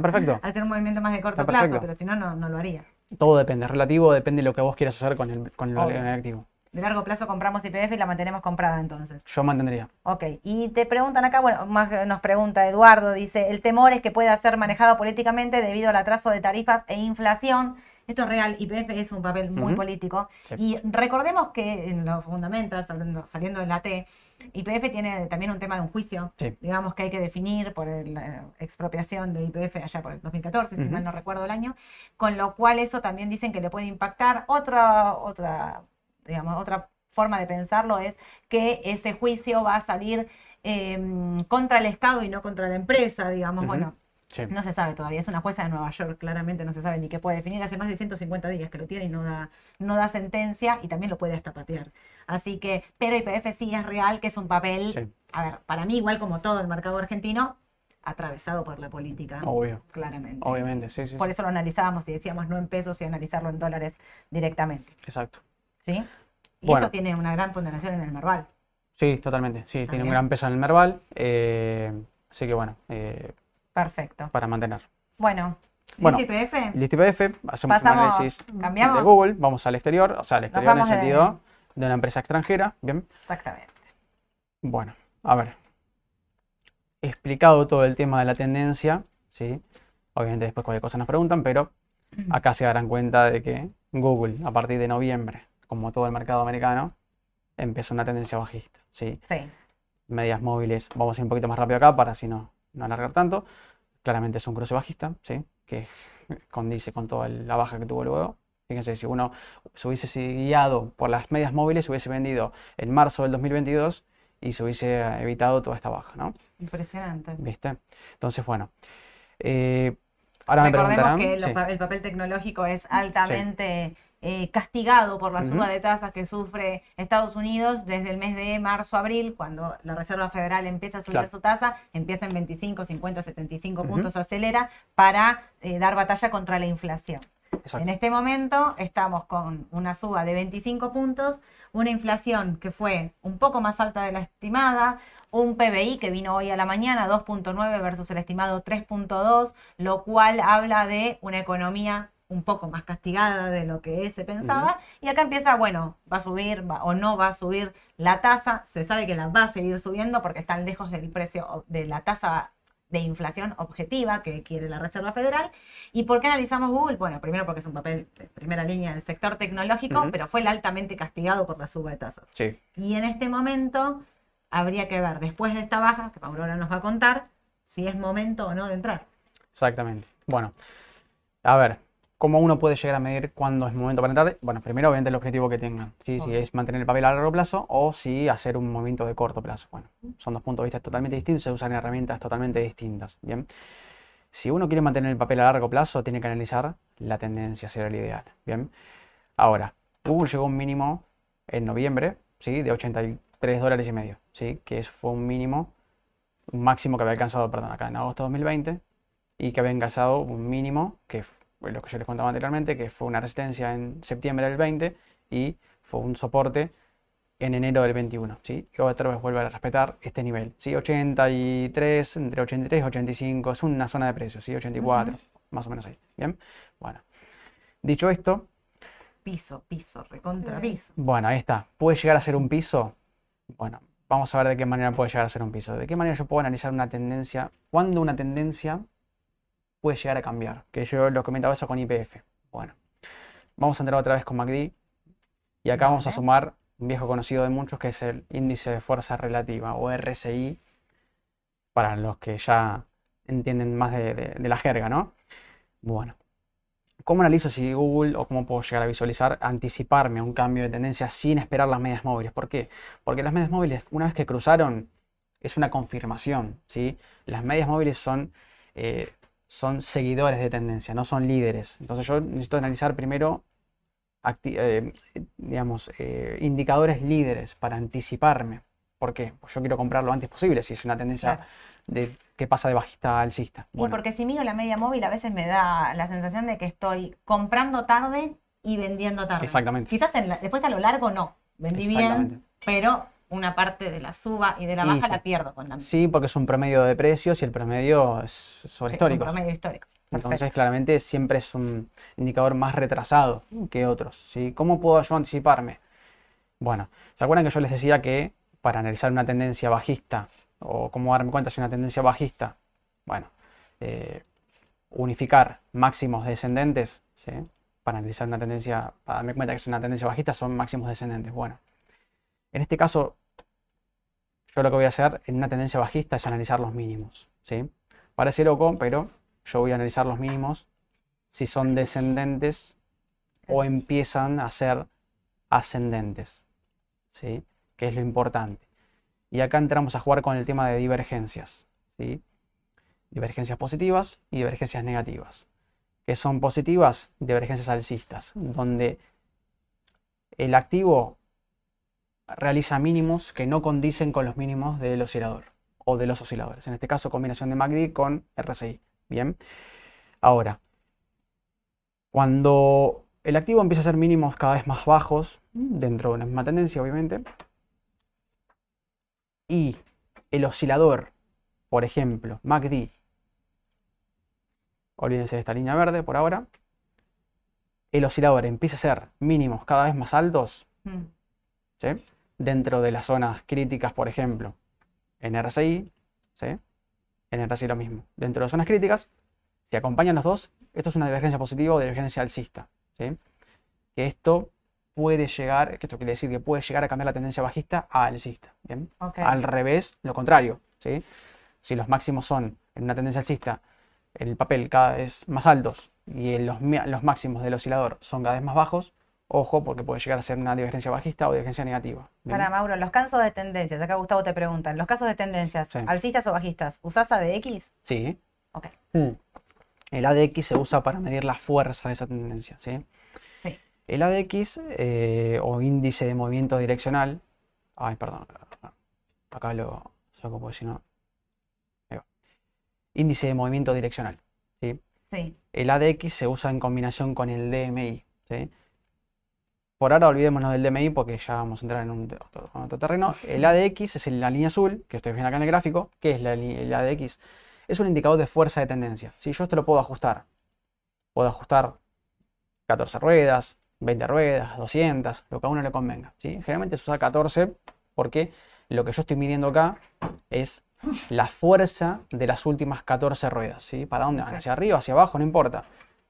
hacer un movimiento más de corto plazo, pero si no, no, lo haría. Todo depende, es relativo, depende de lo que vos quieras hacer con el, con el, activo. De largo plazo compramos IPF y la mantenemos comprada entonces. Yo mantendría. Ok, y te preguntan acá, bueno, más nos pregunta Eduardo, dice, el temor es que pueda ser manejado políticamente debido al atraso de tarifas e inflación. Esto es real, IPF es un papel muy político. Sí. Y recordemos que en los fundamentals, saliendo, saliendo de la T, IPF tiene también un tema de un juicio, Sí. digamos que hay que definir por el, la expropiación de IPF allá por el 2014, si Ujú. mal no recuerdo el año, con lo cual eso también dicen que le puede impactar. Otra, otra, digamos, otra forma de pensarlo es que ese juicio va a salir eh, contra el Estado y no contra la empresa, digamos, bueno. Sí. No se sabe todavía, es una jueza de Nueva York, claramente no se sabe ni qué puede definir. Hace más de 150 días que lo tiene y no da, no da sentencia y también lo puede hasta patear. Así que, pero IPF sí es real, que es un papel, Sí. a ver, para mí igual como todo el mercado argentino, atravesado por la política, Obvio, claramente. obviamente, sí, sí, Por eso lo analizábamos y decíamos no en pesos y analizarlo en dólares directamente. Exacto. ¿Sí? Y Bueno. esto tiene una gran ponderación en el Merval. Sí, totalmente. Sí, tiene un gran peso en el Merval. eh, así que bueno, eh, Perfecto. para mantener. Bueno, Bueno, IPF, hacemos un Pasamos, análisis cambiamos. de Google, vamos al exterior, o sea, al exterior en el de- sentido de una empresa extranjera. Bien, Exactamente. bueno, a ver. Explicado todo el tema de la tendencia, ¿sí? Obviamente después cualquier cosa nos preguntan, pero acá se darán cuenta de que Google, a partir de noviembre, como todo el mercado americano, empezó una tendencia bajista, ¿sí? Sí. medias móviles. Vamos a ir un poquito más rápido acá para así no, no alargar tanto. Claramente es un cruce bajista, ¿sí? que condice con toda la baja que tuvo luego. Fíjense, si uno se hubiese guiado por las medias móviles, se hubiese vendido en marzo del 2022 y se hubiese evitado toda esta baja, ¿no? Impresionante. ¿Viste? Entonces, bueno. eh, ahora me Recordemos preguntarán. que sí, pa- el papel tecnológico es altamente eh, castigado por la suba de tasas que sufre Estados Unidos desde el mes de marzo-abril, cuando la Reserva Federal empieza a subir Claro. su tasa, empieza en 25, 50, 75 Ujú. puntos, acelera para eh, dar batalla contra la inflación. exacto. En este momento estamos con una suba de 25 puntos, una inflación que fue un poco más alta de la estimada, un PBI que vino hoy a la mañana 2.9 versus el estimado 3.2, lo cual habla de una economía un poco más castigada de lo que se pensaba. Y acá empieza, bueno, va a subir va- o no va a subir la tasa. Se sabe que la va a seguir subiendo porque están lejos del precio de la tasa de inflación objetiva que quiere la Reserva Federal. ¿Y por qué analizamos Google? Bueno, primero porque es un papel de primera línea del sector tecnológico, pero fue altamente castigado por la suba de tasas. Sí, Y en este momento habría que ver, después de esta baja, que Pablo ahora nos va a contar, si es momento o no de entrar. exactamente. Bueno, a ver, ¿cómo uno puede llegar a medir cuándo es momento para entrar? Bueno, primero, obviamente, el objetivo que tengan. ¿sí? Si es mantener el papel a largo plazo o si hacer un movimiento de corto plazo. Bueno, son dos puntos de vista totalmente distintos, se usan herramientas totalmente distintas. Bien. Si uno quiere mantener el papel a largo plazo, tiene que analizar la tendencia, será el ideal. Bien. Ahora, Google llegó a un mínimo en noviembre, ¿sí? De 83 dólares y medio, ¿sí? Que fue un mínimo, un máximo que había alcanzado, perdón, acá en agosto de 2020 y que había alcanzado un mínimo, que fue lo que yo les contaba anteriormente, que fue una resistencia en septiembre del 20 y fue un soporte en enero del 21, ¿sí? Y otra vez vuelve a respetar este nivel, ¿sí? 83, entre 83 y 85, es una zona de precios, ¿sí? 84, más o menos ahí, ¿bien? Bueno, dicho esto, Piso, piso, recontra piso. bueno, ahí está. ¿Puede llegar a ser un piso? Bueno, vamos a ver de qué manera puede llegar a ser un piso. ¿De qué manera yo puedo analizar una tendencia? ¿Cuándo una tendencia puede llegar a cambiar? Que yo lo comentaba eso con IPF. Bueno, vamos a entrar otra vez con MACD. Y acá vamos a sumar un viejo conocido de muchos que es el índice de fuerza relativa o RSI, para los que ya entienden más de, de- de la jerga, ¿no? Bueno, ¿cómo analizo si Google o cómo puedo llegar a visualizar, anticiparme a un cambio de tendencia sin esperar las medias móviles? ¿Por qué? Porque las medias móviles, una vez que cruzaron, es una confirmación, ¿sí? Las medias móviles son, eh, son seguidores de tendencia, no son líderes. Entonces yo necesito analizar primero eh, digamos, eh, indicadores líderes para anticiparme. ¿Por qué? Pues yo quiero comprar lo antes posible si es una tendencia Claro. de, que pasa de bajista a alcista. Y Bueno, porque si miro la media móvil a veces me da la sensación de que estoy comprando tarde y vendiendo tarde. Exactamente. Quizás en la- después a lo largo no, vendí bien, pero una parte de la suba y de la baja la pierdo con la Sí, porque es un promedio de precios y el promedio es sobre Sí, es un promedio histórico. Entonces, claramente siempre es un indicador más retrasado que otros. ¿sí? ¿Cómo puedo yo anticiparme? Bueno, ¿se acuerdan que yo les decía que para analizar una tendencia bajista o cómo darme cuenta si una tendencia bajista, bueno, eh, unificar máximos descendentes, ¿sí? Para analizar una tendencia, para darme cuenta que es una tendencia bajista, son máximos descendentes. Bueno, en este caso, yo lo que voy a hacer en una tendencia bajista es analizar los mínimos, ¿sí? Parece loco, pero yo voy a analizar los mínimos si son descendentes o empiezan a ser ascendentes, ¿sí? Que es lo importante. Y acá entramos a jugar con el tema de divergencias, ¿sí? Divergencias positivas y divergencias negativas. Que son positivas? Divergencias alcistas, donde el activo realiza mínimos que no condicen con los mínimos del oscilador o de los osciladores. En este caso, combinación de MACD con RSI. Bien. Ahora, cuando el activo empieza a hacer mínimos cada vez más bajos, dentro de la misma tendencia, obviamente, y el oscilador, por ejemplo, MACD, olvídense de esta línea verde por ahora, el oscilador empieza a hacer mínimos cada vez más altos, Mm. ¿sí? Dentro de las zonas críticas, por ejemplo, en RSI, ¿sí? en RSI lo mismo. Dentro de las zonas críticas, si acompañan los dos, esto es una divergencia positiva o divergencia alcista. ¿sí? Que esto puede llegar, que esto quiere decir que puede llegar a cambiar la tendencia bajista a alcista. ¿bien? Al revés, lo contrario. ¿sí? Si los máximos son en una tendencia alcista, el papel cada vez más altos y los máximos del oscilador son cada vez más bajos, Ojo, porque puede llegar a ser una divergencia bajista o divergencia negativa. ¿bien? Para Mauro, los casos de tendencias, acá Gustavo te pregunta, los casos de tendencias, Sí. alcistas o bajistas, ¿usás ADX? Sí. Ok, Mm. El ADX se usa para medir la fuerza de esa tendencia, ¿sí? sí. El ADX eh, o índice de movimiento direccional. Ay, perdón. Acá lo saco porque si no. ahí va. Índice de movimiento direccional. ¿sí? Sí, El ADX se usa en combinación con el DMI. ¿sí? Por ahora olvidémonos del DMI porque ya vamos a entrar en un otro, en otro terreno. El ADX es la línea azul, que ustedes ven acá en el gráfico. ¿Qué es la el ADX? Es un indicador de fuerza de tendencia. Si yo esto lo puedo ajustar. Puedo ajustar 14 ruedas, 20 ruedas, 200, lo que a uno le convenga. ¿sí? Generalmente se usa 14 porque lo que yo estoy midiendo acá es la fuerza de las últimas 14 ruedas. ¿sí? ¿Para dónde van? ¿Hacia arriba, hacia abajo? No importa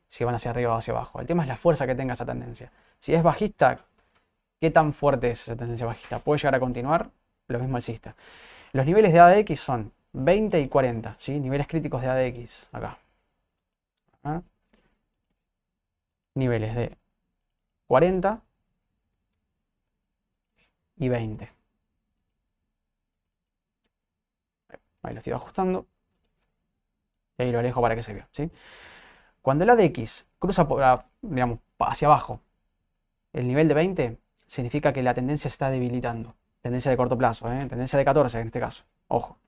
si van hacia arriba o hacia abajo. El tema es la fuerza que tenga esa tendencia. Si es bajista, ¿qué tan fuerte es esa tendencia bajista? ¿Puede llegar a continuar? Lo mismo alcista. Los niveles de ADX son 20 y 40, ¿sí? Niveles críticos de ADX, acá. ¿Ah? Niveles de 40 y 20. Ahí lo estoy ajustando. Y ahí lo alejo para que se vea, ¿sí? Cuando el ADX cruza por, ah, digamos, hacia abajo, el nivel de 20 significa que la tendencia se está debilitando. Tendencia de corto plazo, ¿eh? Tendencia de 14 en este caso. Ojo.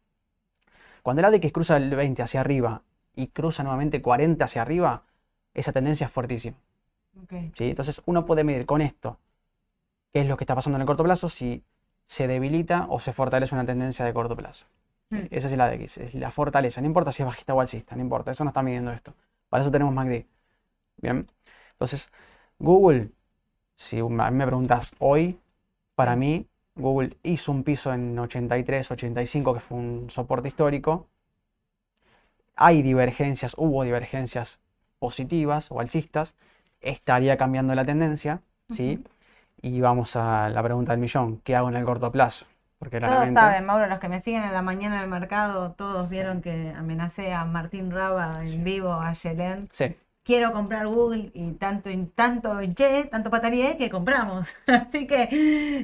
Cuando el ADX cruza el 20 hacia arriba y cruza nuevamente 40 hacia arriba, esa tendencia es fuertísima. ok. ¿sí? Entonces uno puede medir con esto qué es lo que está pasando en el corto plazo, si se debilita o se fortalece una tendencia de corto plazo. Mm. Esa es la ADX, es la fortaleza. No importa si es bajista o alcista, no importa. Eso no está midiendo esto. Para eso tenemos MACD. Bien. Entonces, Google, si a mí me preguntas hoy, para mí, Google hizo un piso en 83, 85, que fue un soporte histórico. Hay divergencias, hubo divergencias positivas o alcistas. Estaría cambiando la tendencia, ¿sí? Y vamos a la pregunta del millón. ¿Qué hago en el corto plazo? Porque Todos claramente... saben, Mauro, los que me siguen en la mañana del mercado, todos vieron que amenacé a Martín Raba en Sí. vivo, a Yelén. Sí, Quiero comprar Google y tanto, y tanto hinché, tanto pataleé que compramos. Así que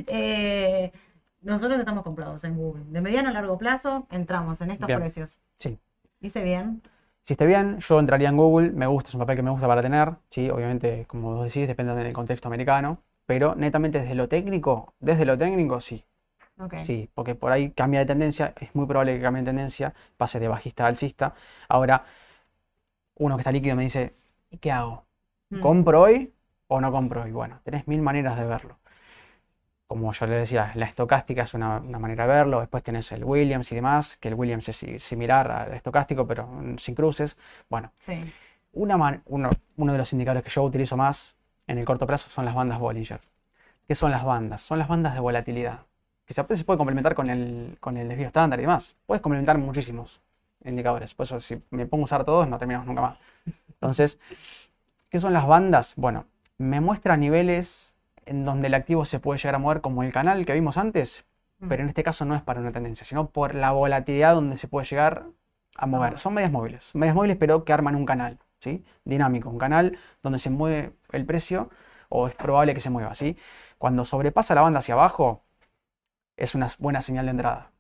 eh, nosotros estamos comprados en Google. De mediano a largo plazo entramos en estos Bien. precios. sí. Dice bien. Si esté bien, yo entraría en Google, me gusta, es un papel que me gusta para tener, sí, obviamente, como vos decís, depende del contexto americano, pero netamente desde lo técnico, desde lo técnico, sí, sí, porque por ahí cambia de tendencia, es muy probable que cambie de tendencia, pase de bajista a alcista. Ahora, uno que está líquido me dice, ¿y qué hago? Mm. ¿Compro hoy o no compro hoy? Bueno, tenés mil maneras de verlo. Como yo le decía, la estocástica es una, una manera de verlo, después tenés el Williams y demás, que el Williams es si- similar al estocástico, pero sin cruces. Bueno, Sí. una man- uno, uno de los indicadores que yo utilizo más en el corto plazo son las bandas Bollinger. ¿Qué son las bandas? Son las bandas de volatilidad, que se, se puede complementar con el, con el desvío estándar y demás. Puedes complementar muchísimos indicadores. Por eso, si me pongo a usar todos, no terminamos nunca más. Entonces, ¿qué son las bandas? Bueno, me muestra niveles en donde el activo se puede llegar a mover como el canal que vimos antes, Mm. pero en este caso no es para una tendencia, sino por la volatilidad donde se puede llegar a mover. Ah. Son medias móviles, medias móviles pero que arman un canal, ¿sí? Dinámico, un canal donde se mueve el precio o es probable que se mueva, ¿sí? Cuando sobrepasa la banda hacia abajo, es una buena señal de entrada.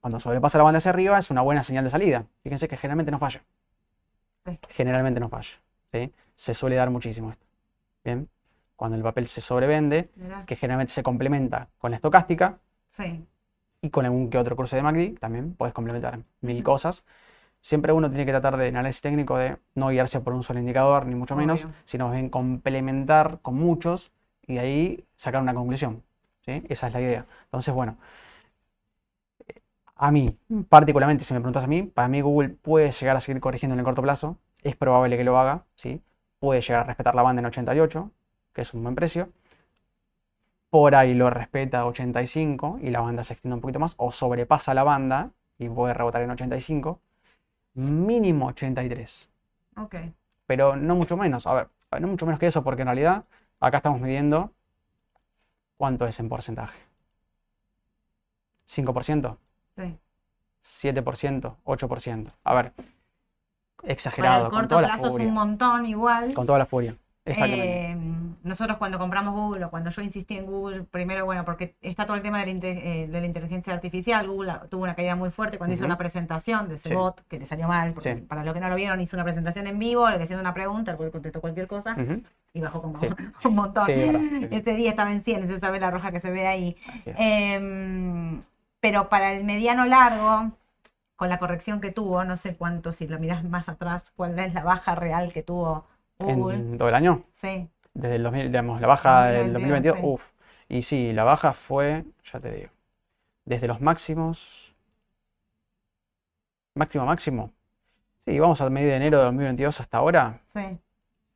Cuando sobrepasa la banda hacia arriba, es una buena señal de salida. Fíjense que generalmente no falla. Sí. Generalmente no falla, ¿sí? Se suele dar muchísimo esto. Bien, cuando el papel se sobrevende, Mirá. que generalmente se complementa con la estocástica, Sí. y con algún que otro cruce de MACD también puedes complementar mil cosas. Siempre uno tiene que tratar de en análisis técnico de no guiarse por un solo indicador, ni mucho menos, sino bien complementar con muchos y de ahí sacar una conclusión. ¿sí? Esa es la idea. Entonces, bueno, a mí, particularmente, si me preguntas a mí, para mí Google puede llegar a seguir corrigiendo en el corto plazo. Es probable que lo haga, ¿sí? Puede llegar a respetar la banda en 88, que es un buen precio por ahí lo respeta a 85 y la banda se extiende un poquito más, o sobrepasa la banda y puede rebotar en 85, mínimo 83, Ok. pero no mucho menos, a ver, no mucho menos que eso, porque en realidad acá estamos midiendo cuánto es en porcentaje. 5%, Sí. 7%, 8%. A ver, Para exagerado, con corto la plazo es un montón igual. con toda la furia. Eh, nosotros cuando compramos Google o cuando yo insistí en Google, primero, bueno, porque está todo el tema de la, eh, de la inteligencia artificial, Google tuvo una caída muy fuerte cuando hizo una presentación de ese Sí. bot, que le salió mal, porque Sí. para los que no lo vieron, hizo una presentación en vivo, le hacía una pregunta, el contestó cualquier cosa y bajó como Sí. un montón. Verdad. Ese día estaba en 100, esa vela roja que se ve ahí. Em, pero para el mediano largo, con la corrección que tuvo, no sé cuánto, si lo mirás más atrás, cuál es la baja real que tuvo Google. En todo el año, Sí, desde el 2000, digamos, la baja del 2022, 2022, sí. uff. Y sí, la baja fue, ya te digo, desde los máximos, máximo, máximo. Sí, vamos al medio de enero de 2022 hasta ahora, sí,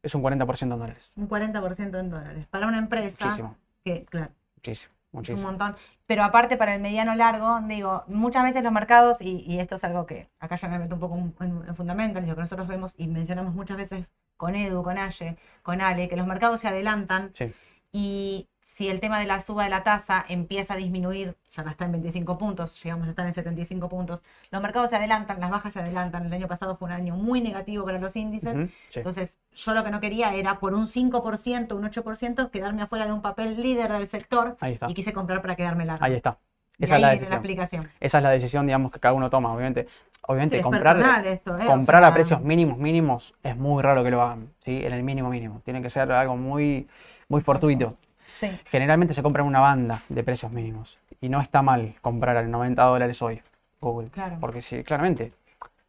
es un 40% en dólares. un 40% en dólares. Para una empresa Muchísimo, que, claro, muchísimo, es un montón. Pero aparte para el mediano largo, digo, muchas veces los mercados, y, y esto es algo que acá ya me meto un poco en, en, en fundamental, lo que nosotros vemos y mencionamos muchas veces con Edu, con Aye, con Ale, que los mercados se adelantan Sí, y si el tema de la suba de la tasa empieza a disminuir, ya no está en 25 puntos, llegamos a estar en 75 puntos, los mercados se adelantan, las bajas se adelantan. El año pasado fue un año muy negativo para los índices. sí. Entonces, yo lo que no quería era por un 5%, un 8%, quedarme afuera de un papel líder del sector y quise comprar para quedarme largo. ahí está. Esa es la decisión. Esa es la decisión, digamos, que cada uno toma, obviamente. Sí, Obviamente, es comprar, personal esto, ¿eh? O comprar sea, a precios mínimos, mínimos, es muy raro que lo hagan, ¿sí? En el mínimo mínimo. Tiene que ser algo muy, muy fortuito. Sí, Generalmente se compra en una banda de precios mínimos. Y no está mal comprar a 90 dólares hoy, Google. Claro. Porque sí, claramente,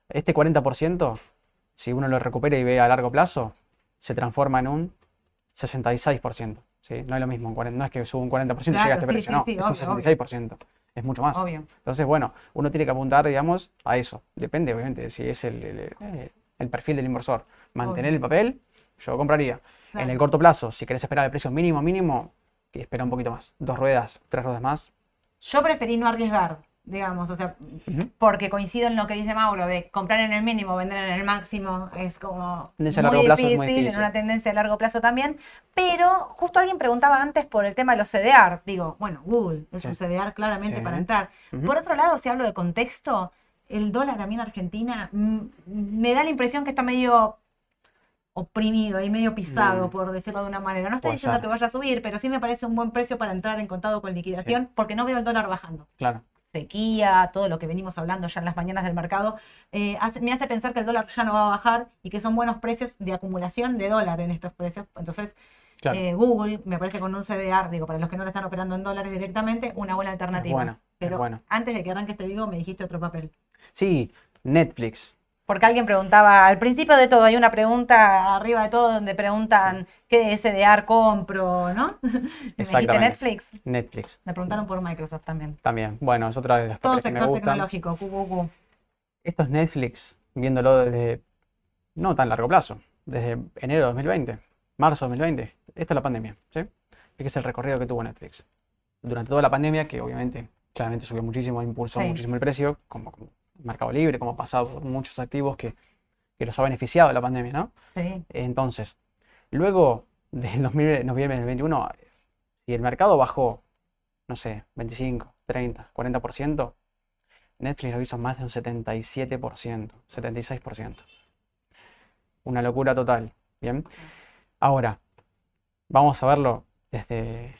este 40%, si uno lo recupera y ve a largo plazo, se transforma en un 66%. ¿sí? No es lo mismo, un 40 no es que suba un 40% y llega a este sí, precio, no, es un obvio, 66%. Es mucho más. obvio. Entonces, bueno, uno tiene que apuntar, digamos, a eso. Depende, obviamente, de si es el, el- el- el perfil del inversor. Mantener Obvio. el papel, yo compraría. En el corto plazo, si querés esperar el precio mínimo, mínimo, espera un poquito más. Dos ruedas, tres ruedas más. Yo preferí no arriesgar, digamos, o sea, porque coincido en lo que dice Mauro, de comprar en el mínimo, vender en el máximo, es como a muy largo plazo es difícil, en una tendencia a largo plazo también, pero justo alguien preguntaba antes por el tema de los CDR, digo, bueno, Google es Sí. un CDR claramente Sí. para entrar. Por otro lado, si hablo de contexto, el dólar a mí en Argentina mm, me da la impresión que está medio oprimido y medio pisado, Mm. por decirlo de una manera. No estoy diciendo que vaya a subir, pero sí me parece un buen precio para entrar en contado con liquidación, porque no veo el dólar bajando Claro. Sequía, todo lo que venimos hablando ya en las mañanas del mercado, eh, hace- me hace pensar que el dólar ya no va a bajar y que son buenos precios de acumulación de dólar en estos precios. Entonces, Claro. eh, Google, me parece con un CDR, digo, para los que no lo están operando en dólares directamente, una buena alternativa. buena, es Pero buena. antes de que arranque este video, me dijiste otro papel. Sí, Netflix. Porque alguien preguntaba, al principio de todo, hay una pregunta arriba de todo donde preguntan qué SDR compro, ¿no? Exactamente. Netflix. Netflix. Me preguntaron por Microsoft también. También. Bueno, es otra de las Todo papeles que me sector tecnológico, QQQ. Esto es Netflix, viéndolo desde no tan largo plazo, desde enero de 2020, marzo de 2020. Esta es la pandemia, ¿sí? Fíjese el recorrido que tuvo Netflix. Durante toda la pandemia, que obviamente claramente subió muchísimo, impulsó Sí. muchísimo el precio, como, como Mercado Libre, como ha pasado por muchos activos que, que los ha beneficiado la pandemia, ¿no? Sí, Entonces, luego del 2000 noviembre del 21, si el mercado bajó, no sé, 25, 30, 40%, Netflix lo hizo más de un 77%, 76%. Una locura total, ¿bien? Ahora, vamos a verlo desde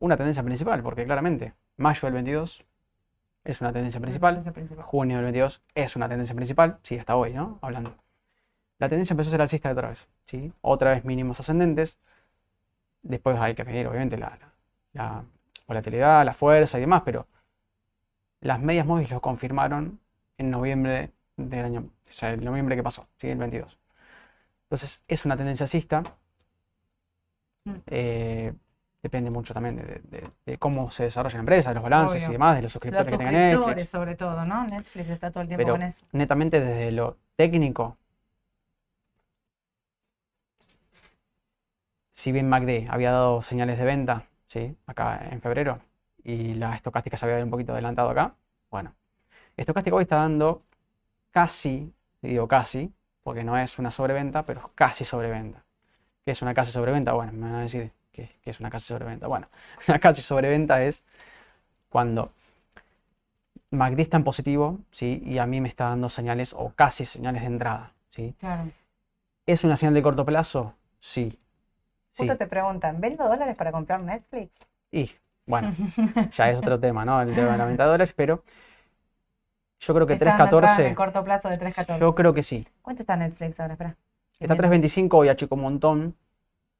una tendencia principal, porque claramente mayo del 22 es una tendencia principal, Tendencia principal. junio del 22 es una tendencia principal, sí, hasta hoy, ¿no? Hablando. La tendencia empezó a ser alcista otra vez, ¿sí? Otra vez mínimos ascendentes. Después hay que medir, obviamente, la, la- la volatilidad, la fuerza y demás, pero las medias móviles lo confirmaron en noviembre del año, o sea, el noviembre que pasó, ¿sí? El 22. Entonces, es una tendencia alcista. Mm. Eh, depende mucho también de, de- de- de cómo se desarrolla la empresa, de los balances Obvio. y demás, de los Los suscriptores que tenga Netflix. sobre todo, ¿no? Netflix está todo el tiempo Pero con eso. netamente desde lo técnico, si bien MACD había dado señales de venta, ¿sí? acá en febrero, y la estocástica se había un poquito adelantado acá, bueno, estocástica hoy está dando casi, digo casi, porque no es una sobreventa, pero casi sobreventa. ¿Qué es una casi sobreventa? Bueno, me van a decir que, es una casi sobreventa. Bueno, una casi sobreventa es cuando MACD está en positivo, ¿sí? Y a mí me está dando señales o casi señales de entrada, ¿sí? Claro. ¿Es una señal de corto plazo? Sí. Justo te preguntan, ¿vendo dólares para comprar Netflix? Y, bueno, ya es otro tema, ¿no? El tema de la venta de dólares, pero yo creo que Está dando entrada en 3.14, el corto plazo de 3.14. yo creo que sí. ¿Cuánto está Netflix ahora? Espera. Está 3.25, hoy achicó un montón.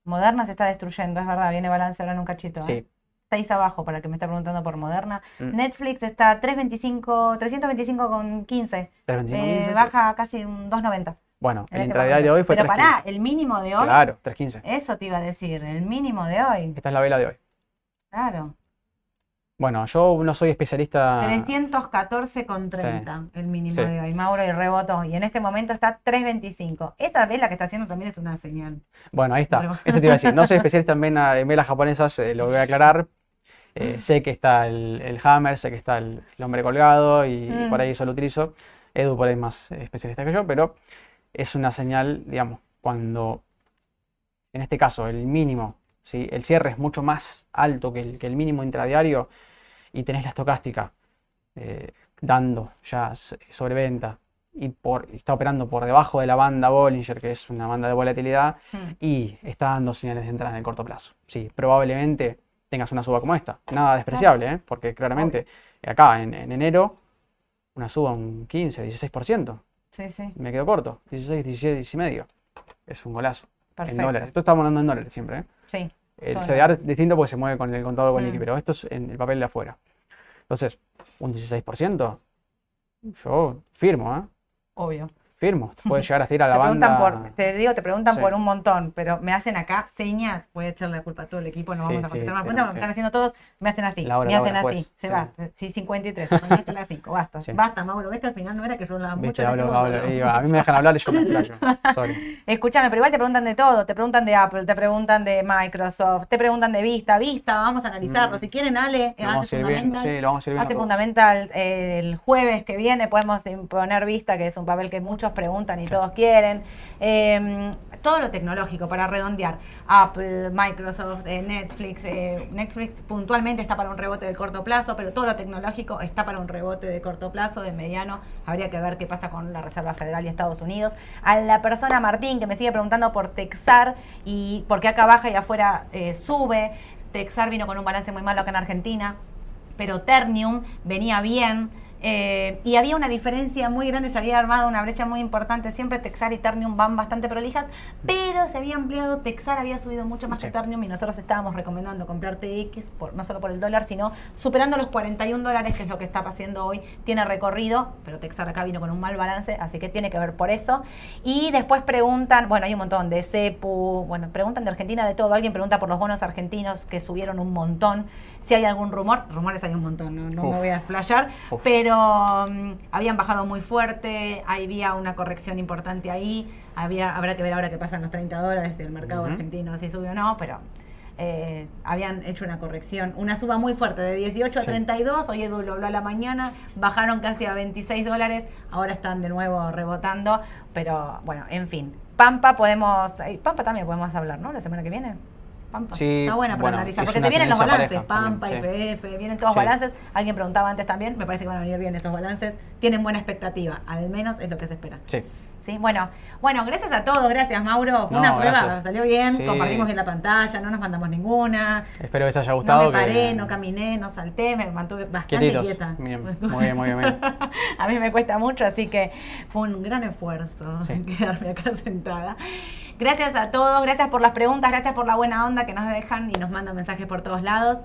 Moderna se está destruyendo, es verdad, viene balance ahora en un cachito. ¿eh? Sí. 6 abajo para el que me está preguntando por Moderna. Mm. Netflix está 325, 325 con 15. 3.25, Eh, 15, sí. baja casi un 2.90. Bueno, en el este intradiario de hoy fue Pero pará, 3.15. el mínimo de hoy, Claro, 3.15. eso te iba a decir, el mínimo de hoy. Esta es la vela de hoy. Claro. Bueno, yo no soy especialista. 314,30 el mínimo Sí. de hoy, Mauro, y rebotó. Y en este momento está 325. Esa vela que está haciendo también es una señal. Bueno, ahí está. Eso te iba a decir. No soy especialista en, vena- en velas japonesas, eh, lo voy a aclarar. Eh, sé que está el, el hammer, sé que está el, el hombre colgado y Mm. por ahí eso lo utilizo. Edu por ahí es más especialista que yo, pero es una señal, digamos, cuando en este caso el mínimo, ¿sí? el cierre es mucho más alto que el, que el mínimo intradiario y tenés la estocástica eh, dando ya sobreventa y por, y está operando por debajo de la banda Bollinger, que es una banda de volatilidad, Hmm. y está dando señales de entrada en el corto plazo. Sí, probablemente tengas una suba como esta. Nada despreciable, ¿eh? porque claramente acá en, en enero una suba un 15, 16%. Sí, sí, Me quedo corto, 16, 17 y medio. Es un golazo. En perfecto. dólares. Esto estamos hablando en dólares siempre. ¿eh? Sí, El en CDR es distinto porque se mueve con el contado con Mm. liqui, pero esto es en el papel de afuera. Entonces, un 16%, yo firmo, ¿eh? obvio. Firmo. Puede llegar hasta ir a la Te banda. por, te digo, te preguntan Sí. por un montón, pero me hacen acá señas, voy a echarle la culpa a todo el equipo, no Sí, vamos a contestar más preguntas, me están haciendo todos, me hacen así, hora, me hacen hora, así, pues, se sí. va, sí, 53, apañaste las 5, basta, basta, Mauro, ves que al final no era que yo hablaba mucho, hablo, hablo, y a mí me dejan hablar y yo me explayo. Sorry. Escúchame, pero igual te preguntan de todo, te preguntan de Apple, te preguntan de Microsoft, te preguntan de Vista, Vista, vamos a analizarlo, Mm. si quieren Ale, hace a fundamental, sí, lo vamos a Hace todos. fundamental eh, el jueves que viene, podemos imponer vista, que es un papel que muchos preguntan y todos quieren. Eh, todo lo tecnológico para redondear. Apple, Microsoft, eh, Netflix. eh, Netflix puntualmente está para un rebote de corto plazo, pero todo lo tecnológico está para un rebote de corto plazo, de mediano. Habría que ver qué pasa con la Reserva Federal y Estados Unidos. A la persona Martín que me sigue preguntando por Texar y por qué acá baja y afuera eh, sube. Texar vino con un balance muy malo acá en Argentina pero Ternium venía bien. Eh, y había una diferencia muy grande, se había armado una brecha muy importante. Siempre Texar y Ternium van bastante prolijas, pero se había ampliado. Texar había subido mucho más Sí. que Ternium y nosotros estábamos recomendando comprar TX, por, no solo por el dólar, sino superando los 41 dólares, que es lo que está pasando hoy. Tiene recorrido, pero Texar acá vino con un mal balance, así que tiene que ver por eso. Y después preguntan, bueno, hay un montón de CEPU, bueno, preguntan de Argentina de todo. Alguien pregunta por los bonos argentinos que subieron un montón. Si hay algún rumor, rumores hay un montón, no, no me voy a explayar, Uf. Pero mm, habían bajado muy fuerte, había una corrección importante ahí. Había, habrá que ver ahora qué pasa en los 30 dólares, si el mercado argentino si sube o no, pero eh, habían hecho una corrección, una suba muy fuerte de 18 a Sí. 32, hoy Edu lo habló a la mañana, bajaron casi a 26 dólares, ahora están de nuevo rebotando, pero bueno, en fin. Pampa podemos, eh, Pampa también podemos hablar, ¿no? La semana que viene. Pampa. Sí, Está buena para bueno, analizar, porque se vienen los balances, pareja Pampa, IPF, vienen todos Sí. balances. Alguien preguntaba antes también, me parece que van a venir bien esos balances. Tienen buena expectativa, al menos es lo que se espera. Sí. Sí, bueno, bueno, gracias a todos, gracias Mauro. Fue No, una prueba, gracias. salió bien, Sí. compartimos bien la pantalla, no nos mandamos ninguna. Espero que les haya No gustado. me paré, que... no caminé, no salté, me mantuve bastante Quietitos. quieta. Bien, muy bien, muy bien, muy bien. A mí me cuesta mucho, así que fue un gran esfuerzo Sí. quedarme acá sentada. Gracias a todos, gracias por las preguntas, gracias por la buena onda que nos dejan y nos mandan mensajes por todos lados.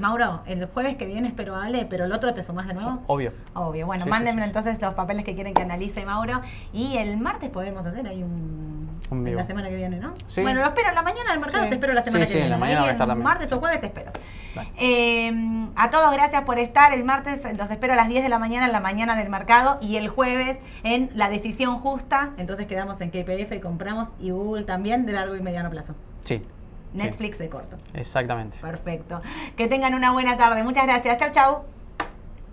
Mauro, el jueves que viene espero a Ale, pero el otro te sumás de nuevo. Obvio. Obvio, bueno, Sí, mándenme sí, sí. entonces los papeles que quieren que analice Mauro. Y el martes podemos hacer ahí un. Un vivo. la semana que viene, ¿no? Sí. Bueno, lo espero en la mañana del mercado, Sí. te espero la semana Sí, que sí, en viene. la mañana en también. martes o jueves te espero. Eh, a todos gracias por estar. El martes los espero a las 10 de la mañana en la mañana del mercado y el jueves en la decisión justa. Entonces quedamos en KPF y compramos y Google también de largo y mediano plazo. Sí. Netflix de corto. Exactamente. Perfecto. Que tengan una buena tarde. Muchas gracias. Chau, chau.